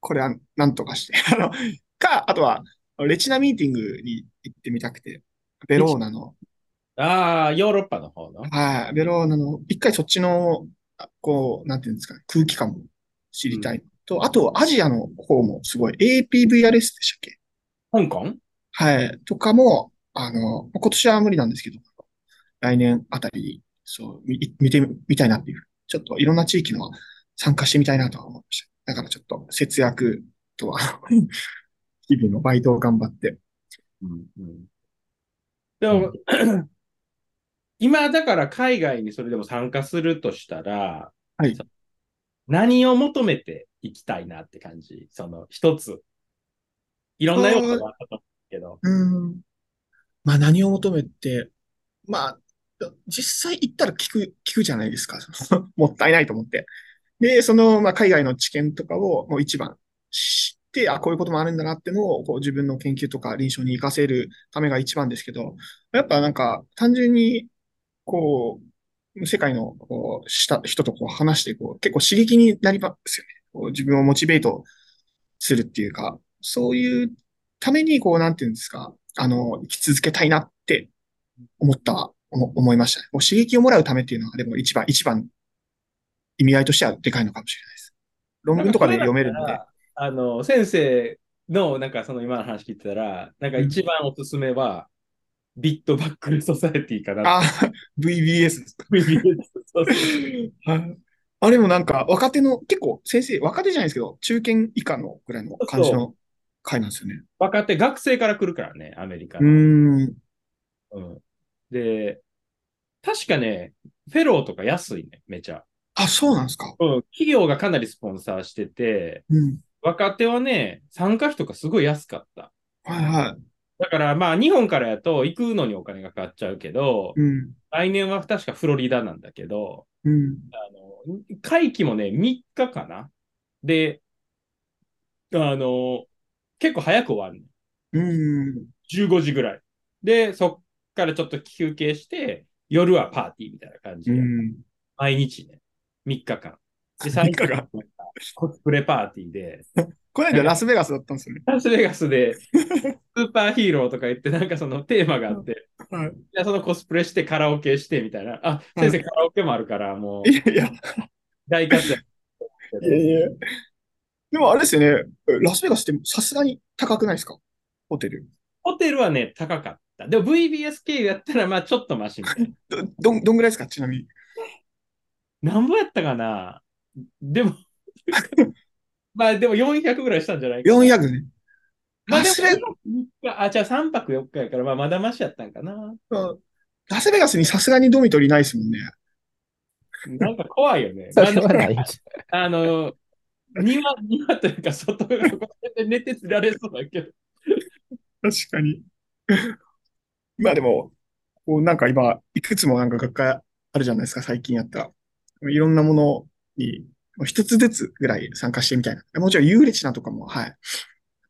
これはなんとかして。あの、か、あとは、レチナミーティングに行ってみたくて、ベローナの、ああ、ヨーロッパの方の？はい、ベローナの、一回そっちの、あこう、なんていうんですかね、空気感も知りたい。と、あと、アジアの方もすごい、APVRS でしたっけ？香港？はい、とかも、あの、今年は無理なんですけど、来年あたり、そう、み見てみたいなっていう。ちょっといろんな地域の参加してみたいなとは思いました。だからちょっと節約とは、日々のバイトを頑張って。うんうんでも、今だから海外にそれでも参加するとしたら、はいそ何を求めていきたいなって感じ？その一つ。いろんな要素があったと思うけど。うん。まあ何を求めて、まあ、実際行ったら聞く、聞くじゃないですか。もったいないと思って。で、その、まあ海外の知見とかをもう一番あ、こういうこともあるんだなってのを、こう自分の研究とか臨床に活かせるためが一番ですけど、やっぱなんか単純に、こう、世界のこうした人とこう話してこう、結構刺激になりますよね。こう自分をモチベートするっていうか、そういうために、こう、なんていうんですか、あの、生き続けたいなって思った、思いましたね。こう刺激をもらうためっていうのは、でも一番、一番意味合いとしてはでかいのかもしれないです。論文とかで読めるので。あの、先生の、なんかその今の話聞いてたら、なんか一番おすすめは、ビットバックルソサエティかな。あ、VBS ですか。VBS そうそうはい。あれもなんか、若手の、結構先生、若手じゃないですけど、中堅以下のぐらいの感じの回なんですよね。若手、学生から来るからね、アメリカの。ん。うんで、確かね、フェローとか安いね、めちゃ。あ、そうなんですか。うん、企業がかなりスポンサーしてて、うん。若手はね、参加費とかすごい安かった。はいはい。だからまあ日本からやと行くのにお金がかかっちゃうけど、うん。来年は確かフロリダなんだけど、うん。あの、会期もね、3日かなで、あの、結構早く終わるの。うん。15時ぐらい。で、そっからちょっと休憩して、夜はパーティーみたいな感じで、うん。毎日ね、3日間。で、3最日間コスプレパーティーで、この間ラスベガスだったんですよね。ラスベガスで、スーパーヒーローとか言って、なんかそのテーマがあって、はい。そのコスプレしてカラオケしてみたいな。あ、先生カラオケもあるから、もういやいや、大活躍。いやいや。でもあれですよね。ラスベガスってさすがに高くないですか？ホテル。ホテルはね、高かった。でも VBS 経由やったら、まあちょっとマシみたいな。ど、どんぐらいですか？ちなみに。なんぼやったかな？でも、まあでも400ぐらいしたんじゃないかな。400ね。まあでも、あ、じゃあ3泊4日やから、まあまだマシやったんかな。ラスベガスにさすがにドミトリーないですもんね。なんか怖いよね。あの、庭、庭というか外がで寝てつられそうだけど。確かに。まあでも、こうなんか今、いくつもなんか学会あるじゃないですか、最近やった。いろんなものに、一つずつぐらい参加してみたいな。もちろんユーレチナとかも、はい、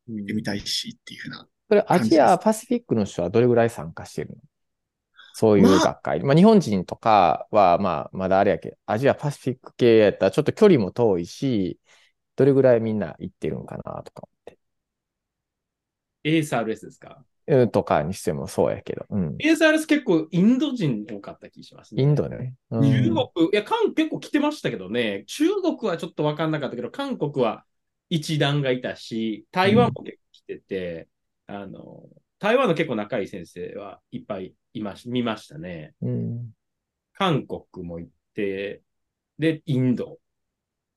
見てみたいしっていうふうな。それ、アジアパシフィックの人はどれぐらい参加してるの？そういう学会。まあ、日本人とかは、まあ、まだあれやけど、アジアパシフィック系やったらちょっと距離も遠いし、どれぐらいみんな行ってるんかなとか思って。ASRS ですか？うんとかにしてもそうやけど。うん。?ASRS 結構インド人多かった気がしますね。インドね。うん中国、いや、韓結構来てましたけどね、中国はちょっと分かんなかったけど、韓国は一団がいたし、台湾も結構来てて、あの、台湾の結構仲いい先生はいっぱいいまし見ましたね。うん。韓国も行って、で、インド。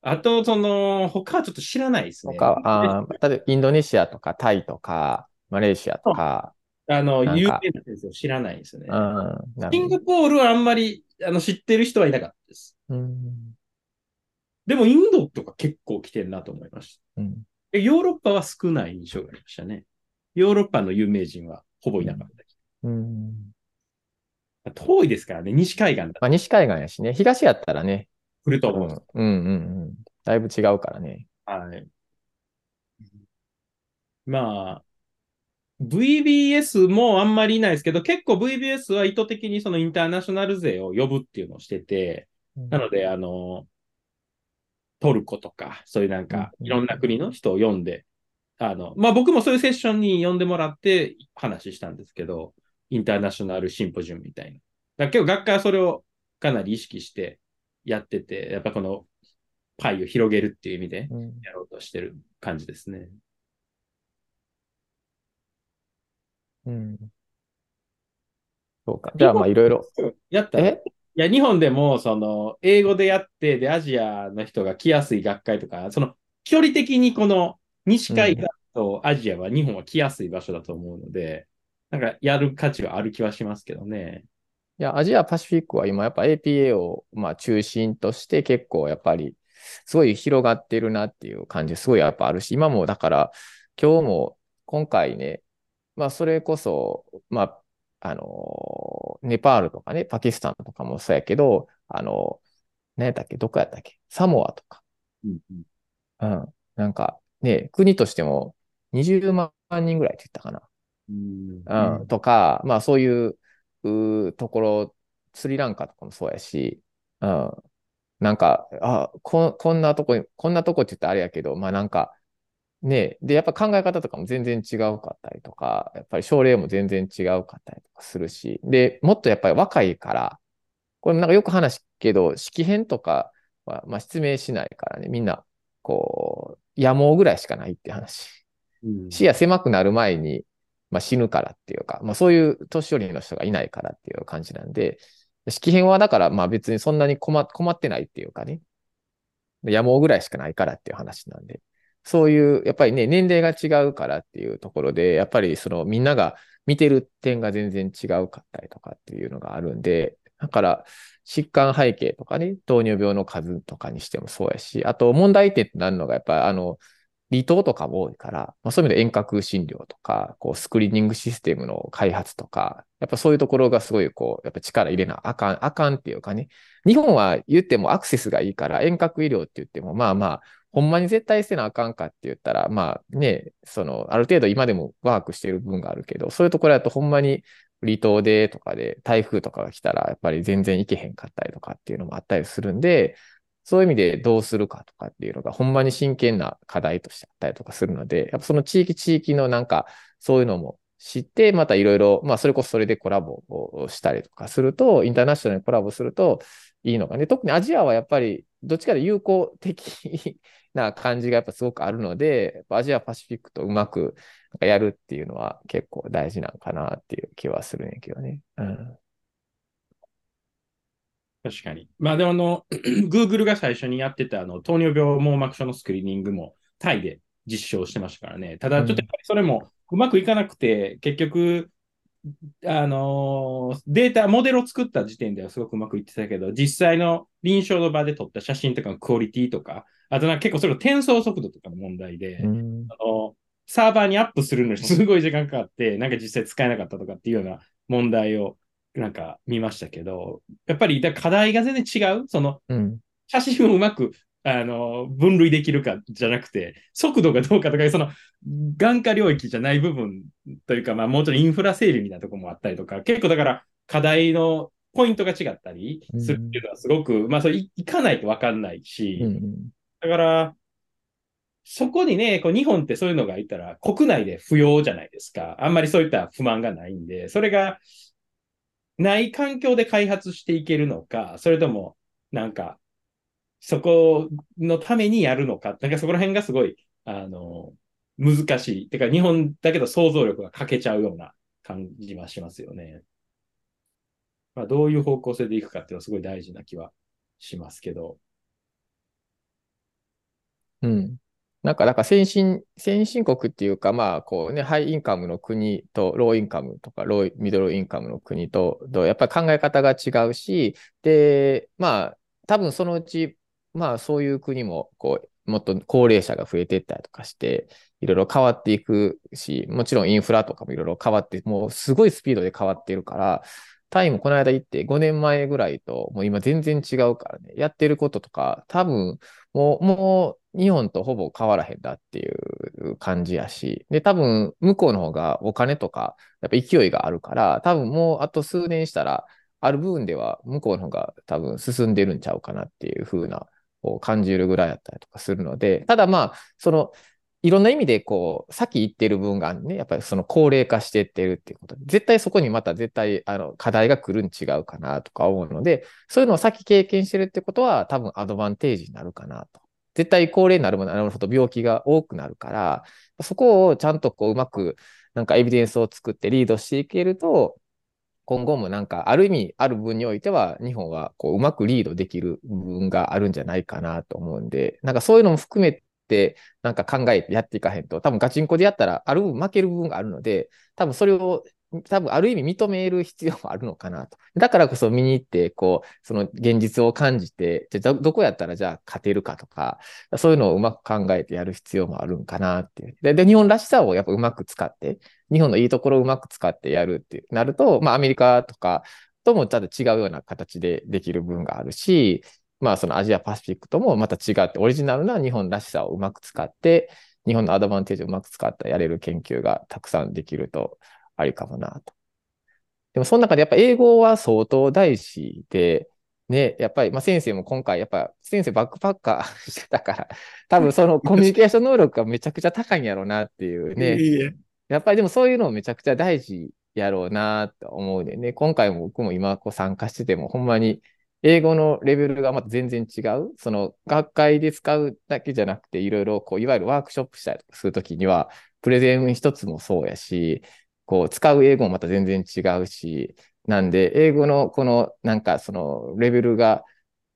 あと、その、他はちょっっと知らないですね。他は、あー例えばインドネシアとかタイとか、マレーシアとか、あの、有名な先生を知らないですね。シンガポールはあんまりあの知ってる人はいなかったです。うん。でも、インドとか結構来てるなと思いました。うん。でヨーロッパは少ない印象がありましたね。ヨーロッパの有名人はほぼいなかった。うん。遠いですからね、西海岸だとまあ、西海岸やしね、東やったらね、来ると思う。うん、うん、うんうん。だいぶ違うからね。はい。まあ、VBS もあんまりいないですけど、結構 VBS は意図的にそのインターナショナル勢を呼ぶっていうのをしてて、なので、あの、トルコとか、そういうなんか、うんいろんな国の人を呼んで、あの、まあ僕もそういうセッションに呼んでもらって話したんですけど、インターナショナルシンポジウムみたいな。だ結構学会はそれをかなり意識してやってて、やっぱこのパイを広げるっていう意味でうんやろうとしてる感じですね。うん。そうか。じゃあ、まあ、いろいろ。やったらえ？いや、日本でも、その、英語でやって、で、アジアの人が来やすい学会とか、その、距離的にこの西海岸とアジアは、日本は来やすい場所だと思うので、なんか、やる価値はある気はしますけどね。いや、アジアパシフィックは今やっぱ APA をまあ中心として結構やっぱりすごい広がってるなっていう感じすごいやっぱあるし、今もだから今日も今回ね、まあそれこそ、まあ、あの、ネパールとかね、パキスタンとかもそうやけど、あの、何やったっけ、どこやったっけ、サモアとか、うんうん、なんかね、国としても20万人ぐらいって言ったかな。うん。うん、とか、まあそういううーところ、スリランカとかもそうやし、うん、なんか、あ、こ、こんなとこに、こんなとこって言ったらあれやけど、まあなんか、ね、で、やっぱ考え方とかも全然違うかったりとか、やっぱり症例も全然違うかったりとかするし、で、もっとやっぱり若いから、これなんかよく話すけど、式編とかは、まあ、失明しないからね、みんな、こう、野毛ぐらいしかないって話。うん。視野狭くなる前に、まあ、死ぬからっていうか、まあ、そういう年寄りの人がいないからっていう感じなんで、式編はだからまあ別にそんなに困困ってないっていうかね、野毛ぐらいしかないからっていう話なんで、そういう、やっぱりね、年齢が違うからっていうところで、やっぱりそのみんなが見てる点が全然違うかったりとかっていうのがあるんで、だから疾患背景とかね、糖尿病の数とかにしてもそうやし、あと問題点となるのがやっぱりあの、離島とかも多いから、まあ、そういう意味で遠隔診療とか、こうスクリーニングシステムの開発とか、やっぱそういうところがすごいこう、やっぱ力入れなあかん、あかんっていうかね。日本は言ってもアクセスがいいから遠隔医療って言っても、まあまあ、ほんまに絶対せなあかんかって言ったら、まあね、その、ある程度今でもワークしてる部分があるけど、そういうところだとほんまに離島でとかで台風とかが来たら、やっぱり全然行けへんかったりとかっていうのもあったりするんで、そういう意味でどうするかとかっていうのが、ほんまに真剣な課題としてあったりとかするので、やっぱその地域地域のなんか、そういうのも知って、またいろいろ、まあそれこそそれでコラボをしたりとかすると、インターナショナルにコラボするといいのかね。特にアジアはやっぱり、どっちかで友好的な感じがやっぱすごくあるので、アジアパシフィックとうまくやるっていうのは結構大事なんかなっていう気はするんやけどね。うん。確かに。まあでもあの、Google が最初にやってたあの糖尿病網膜症のスクリーニングもタイで実証してましたからね。ただちょっとやっぱりそれもうまくいかなくて、結局、あのーデータ、モデルを作った時点ではすごくうまくいってたけど、実際の臨床の場で撮った写真とかのクオリティとか、あとなんか結構それの転送速度とかの問題で、うんあのサーバーにアップするのに すごい時間かかって、なんか実際使えなかったとかっていうような問題をなんか見ましたけど、やっぱりだ課題が全然違う。そのうん。写真をうまくあの分類できるかじゃなくて、速度がどうかとか、その眼科領域じゃない部分というか、まあ、もうちょっとインフラ整備みたいなところもあったりとか、結構だから課題のポイントが違ったりするっていうのはすごく、まあ、それいいかないとわかんないし、うん。だから、そこにね、こう日本ってそういうのがいたら国内で不要じゃないですか。あんまりそういった不満がないんで、それがない環境で開発していけるのか、それともなんかそこのためにやるのか、なんかそこら辺がすごい、あの、難しい。てか日本だけど想像力が欠けちゃうような感じはしますよね。まあどういう方向性でいくかっていうのはすごい大事な気はしますけど。うん。なんか、なんか先進、先進国っていうか、まあ、こうね、ハイインカムの国と、ローインカムとか、ロー、ミドルインカムの国と、とやっぱり考え方が違うし、で、まあ、多分そのうち、まあ、そういう国も、こう、もっと高齢者が増えていったりとかして、いろいろ変わっていくし、もちろんインフラとかもいろいろ変わって、もうすごいスピードで変わっているから、タイもこの間行って5年前ぐらいと、もう今全然違うからね、やってることとか、多分、もう、もう日本とほぼ変わらへんだっていう感じやし、で、多分向こうの方がお金とか、やっぱ勢いがあるから、多分もうあと数年したら、ある部分では向こうの方が多分進んでるんちゃうかなっていう風な、こう感じるぐらいだったりとかするので、ただまあ、その、いろんな意味で、こう、先行ってる分がね。やっぱりその高齢化していってるっていうことで、絶対そこにまた絶対、あの、課題が来るん違うかなとか思うので、そういうのを先経験してるってことは、多分アドバンテージになるかなと。絶対高齢になるものなるほど病気が多くなるから、そこをちゃんとこう、うまく、なんかエビデンスを作ってリードしていけると、今後もなんか、ある意味、ある分においては、日本はこう、うまくリードできる部分があるんじゃないかなと思うんで、なんかそういうのも含めて、なんか考えてやっていかへんと、多分ガチンコでやったら、ある分負ける部分があるので、多分それを、多分ある意味認める必要もあるのかなと。だからこそ見に行って、こう、その現実を感じて、じゃどこやったらじゃあ勝てるかとか、そういうのをうまく考えてやる必要もあるんかなっていう。で、で日本らしさをやっぱうまく使って、日本のいいところをうまく使ってやるってなると、まあアメリカとかともちょっと違うような形でできる部分があるし、まあそのアジアパシフィックともまた違ってオリジナルな日本らしさをうまく使って、日本のアドバンテージをうまく使ってやれる研究がたくさんできるとありかもなと。でもその中でやっぱ英語は相当大事で、ね、やっぱり、まあ、先生も今回、やっぱ、先生バックパッカーしてたから、多分そのコミュニケーション能力がめちゃくちゃ高いんやろうなっていうね。やっぱりでもそういうのめちゃくちゃ大事やろうなと思うでね。今回も僕も今こう参加してても、ほんまに英語のレベルがまた全然違う。その学会で使うだけじゃなくて、いろいろこう、いわゆるワークショップしたりするときには、プレゼン一つもそうやし、こう、使う英語もまた全然違うし、なんで、英語のこの、なんかそのレベルが、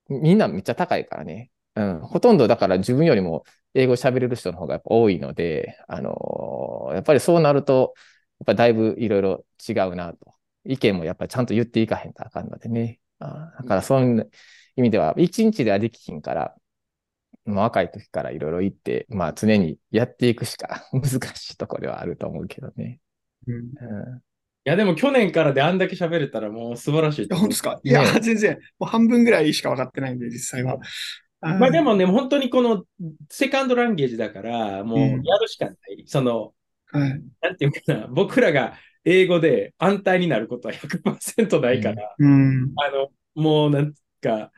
みんなめっちゃ高いからね。うん。ほとんどだから自分よりも英語喋れる人の方がやっぱ多いので、あのーやっぱりそうなると、やっぱだいぶいろいろ違うなと。意見もやっぱりちゃんと言っていかへんとあかんのでね。あだからそういう意味では、一日ではできひんから、まあ若い時からいろいろ言って、まあ常にやっていくしか 難しいところではあると思うけどね。うん。いうん、いや、でも去年からであんだけ喋れたらもう素晴らしい本当ですか？いや、ね全然、もう半分ぐらいしか分かってないんで、実際は。まあでもね、本当にこのセカンドランゲージだから、もううん。やるしかない。その、はい、なんていうかな、僕らが英語で安泰になることは100%ないから、うん。あの、もうなんか、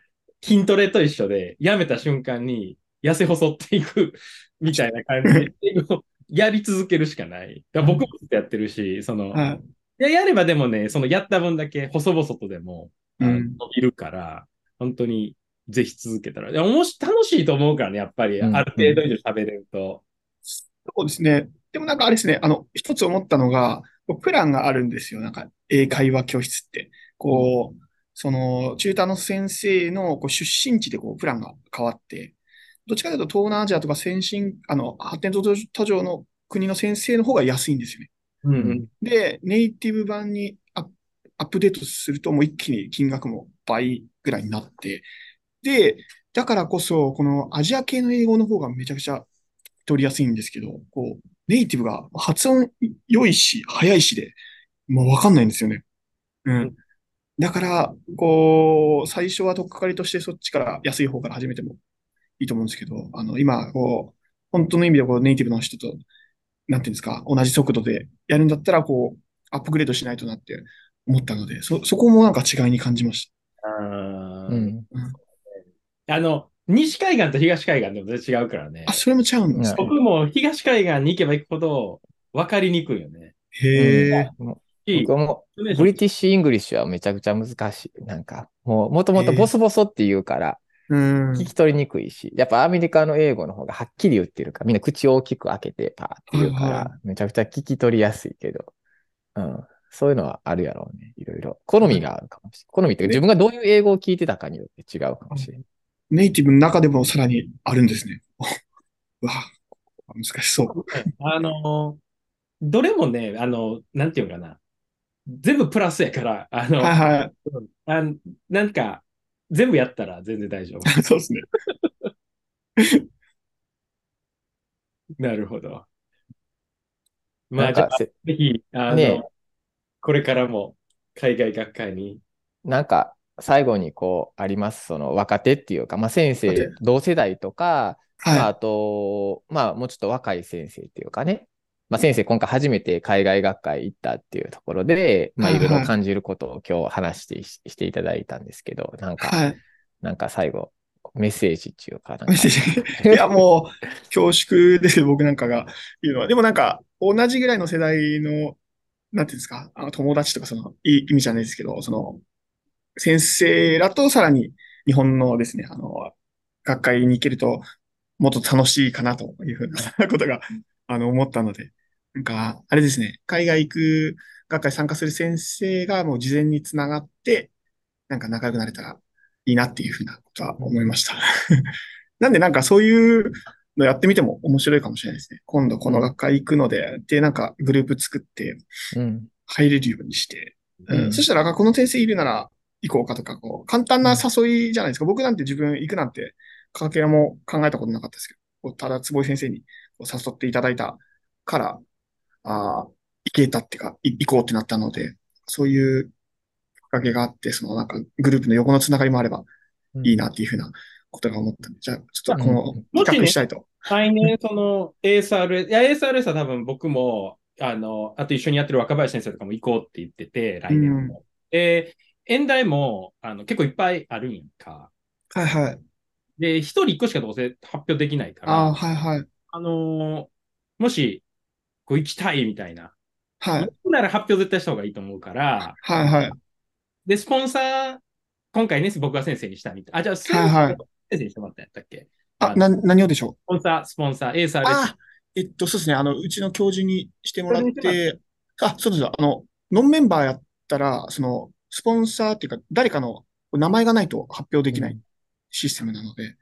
筋トレと一緒で、やめた瞬間に痩せ細っていくみたいな感じで、やり続けるしかない。だ僕もずっとやってるし、その、はい。いややればでもね、そのやった分だけ細々とでも、うん伸びるから、本当にぜひ続けたら。もし楽しいと思うからね、やっぱり、うんある程度以上喋れると。そうですね。でもなんかあれですね、あの、一つ思ったのが、プランがあるんですよ。なんか、英会話教室って。こう、その、チューターの先生のこう出身地でこう、プランが変わって、どっちかというと東南アジアとか先進、あの、発展途上の国の先生の方が安いんですよね。うんうん。で、ネイティブ版にアップアップデートするともう一気に金額も倍ぐらいになって、で、だからこそ、このアジア系の英語の方がめちゃくちゃ取りやすいんですけど、こう、ネイティブが発音良いし、早いしで、もうわかんないんですよね。うん。だから、こう、最初は取っかかりとしてそっちから安い方から始めてもいいと思うんですけど、あの、今、こう、本当の意味でこうネイティブの人と、なんていうんですか、同じ速度でやるんだったら、こう、アップグレードしないとなって思ったので、そ、そこもなんか違いに感じましあーうん。あの、西海岸と東海岸でも全然違うからねた。あ、。それもちゃうんですか僕も東海岸に行けば行くほど分かりにくいよね。へえ。僕はもう、 British English はめちゃくちゃ難しい。なんか、もう、もともとボソボソって言うから、うん。聞き取りにくいし、やっぱアメリカの英語の方がはっきり言ってるから、みんな口を大きく開けてパーって言うから、めちゃくちゃ聞き取りやすいけど、うん。そういうのはあるやろうね。いろいろ。好みがあるかもしれない。好みっていうか、自分がどういう英語を聞いてたかによって違うかもしれない。ネイティブの中でもさらにあるんですね。うわ、難しそう。あの、どれもね、あの、なんていうのかな。全部プラスやから、あの、はいはい。あんなんか、全部やったら全然大丈夫。そうですね。なるほど。まあ、じゃあ、ぜひ、あの、ねこれからも海外学会に。なんか、最後にこう、あります。その若手っていうか、まあ先生同世代とか、まあ、はあと、まあ、もうちょっと若い先生っていうかね。まあ、先生、今回初めて海外学会行ったっていうところで、まあ、はいろいろ感じることを今日話してししていただいたんですけど、なんい。か、はい。なんか最後、メッセージっていうか、メッセージ？いや、もう、恐縮ですよ、僕なんかが言うのは。でもなんか、同じぐらいの世代の、なんていうんですか、あの友達とか、その、いい意味じゃないですけど、その、先生らとさらに日本のですね、あの、学会に行けると、もっと楽しいかなというふうなことが、あの、思ったので、なんか、あれですね、海外行く学会参加する先生がもう事前につながって、なんか仲良くなれたらいいなっていうふうなことは思いました。なんでなんかそういうのやってみても面白いかもしれないですね。今度この学会行くので、で、なんかグループ作ってうん。入れるようにして、うんうんそしたら、この先生いるなら行こうかとか、こう、簡単な誘いじゃないですか。僕なんて自分行くなんて、かけらも考えたことなかったですけど、ただ坪井先生に誘っていただいたから、ああ、行けたっていうか、い行こうってなったので、そういうきっかけがあって、そのなんかグループの横のつながりもあればいいなっていうふうなことが思ったんで、じゃあちょっとこのうん企画したいと。来年、その ASRS、いや、ASRS は多分僕も、あの、あと一緒にやってる若林先生とかも行こうって言ってて、来年も。で、演題もあの結構いっぱいあるんやんか。はいはい。で、一人一個しかどうせ発表できないから、ああ、あ、はいはい。のーもし、こう行きたいみたいな。はい。なら発表絶対した方がいいと思うから、はいはい。で、スポンサー、今回ね、僕が先生にしたみたい。あ、じゃあ、先はいはい生にしてもらったんやったっけ？あ、な、何をでしょう？スポンサー、スポンサー、エーサーレあ、えっと、そうですね。あの、うちの教授にしてもらって、あ、そうです。あの、ノンメンバーやったら、その、スポンサーっていうか、誰かの名前がないと発表できないシステムなので、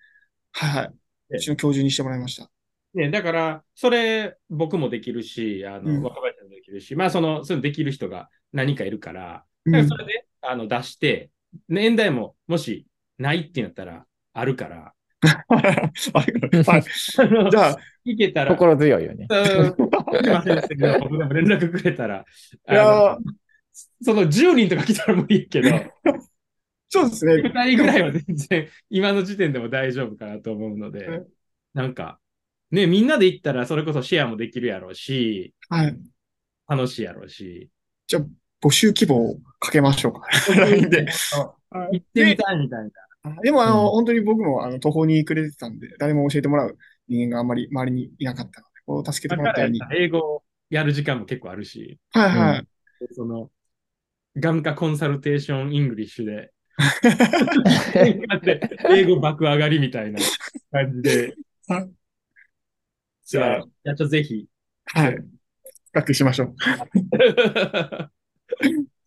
はいはい。でうちの教授にしてもらいました。ね、だから、それ、僕もできるし、あの、うん若林さんもできるし、まあ、その、そのできる人が何かいるから、からそ。れで、あの、出して、年代も、もし、ないってなったら、あるから、はい。じゃあ、いけたら、心強いよね。うんすいませんけど、僕でも連絡くれたら、いやあのその10人とか来たらもういいけど、そうですね。2人ぐらいは全然、今の時点でも大丈夫かなと思うのでうん、なんか、ね、みんなで行ったら、それこそシェアもできるやろうし、はい。楽しいやろうし、じゃあ、募集希望をかけましょうか。LINE で。行ってみたいみたいな。でも、あの、うん本当に僕も、あの、途方に暮れてたんで、誰も教えてもらう人間があんまり周りにいなかったので、こう、助けてもらったように。英語をやる時間も結構あるし、はいはい。その、眼科 consultation English で、英語爆上がりみたいな感じではい。じゃあ、じゃあちょっとぜひ。はい。学しましょう。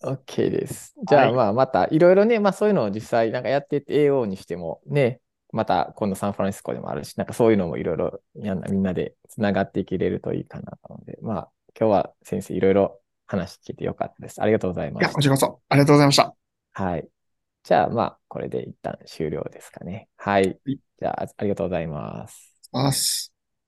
OK です。じゃあ、はいまあ、また、いろいろね、まあ、そういうのを実際、なんかやってって、AO にしても、ね、また、今度サンフランシスコでもあるし、なんかそういうのもいろいろ、やんなみんなでつながっていけれるといいかなと思うので、まあ、今日は先生、いろいろ話聞いてよかったです。ありがとうございまいや、した。こちらこそ、ありがとうございました。はい。じゃあ、まあ、これで一旦終了ですかね。はい。じゃあ、ありがとうございます。あっす。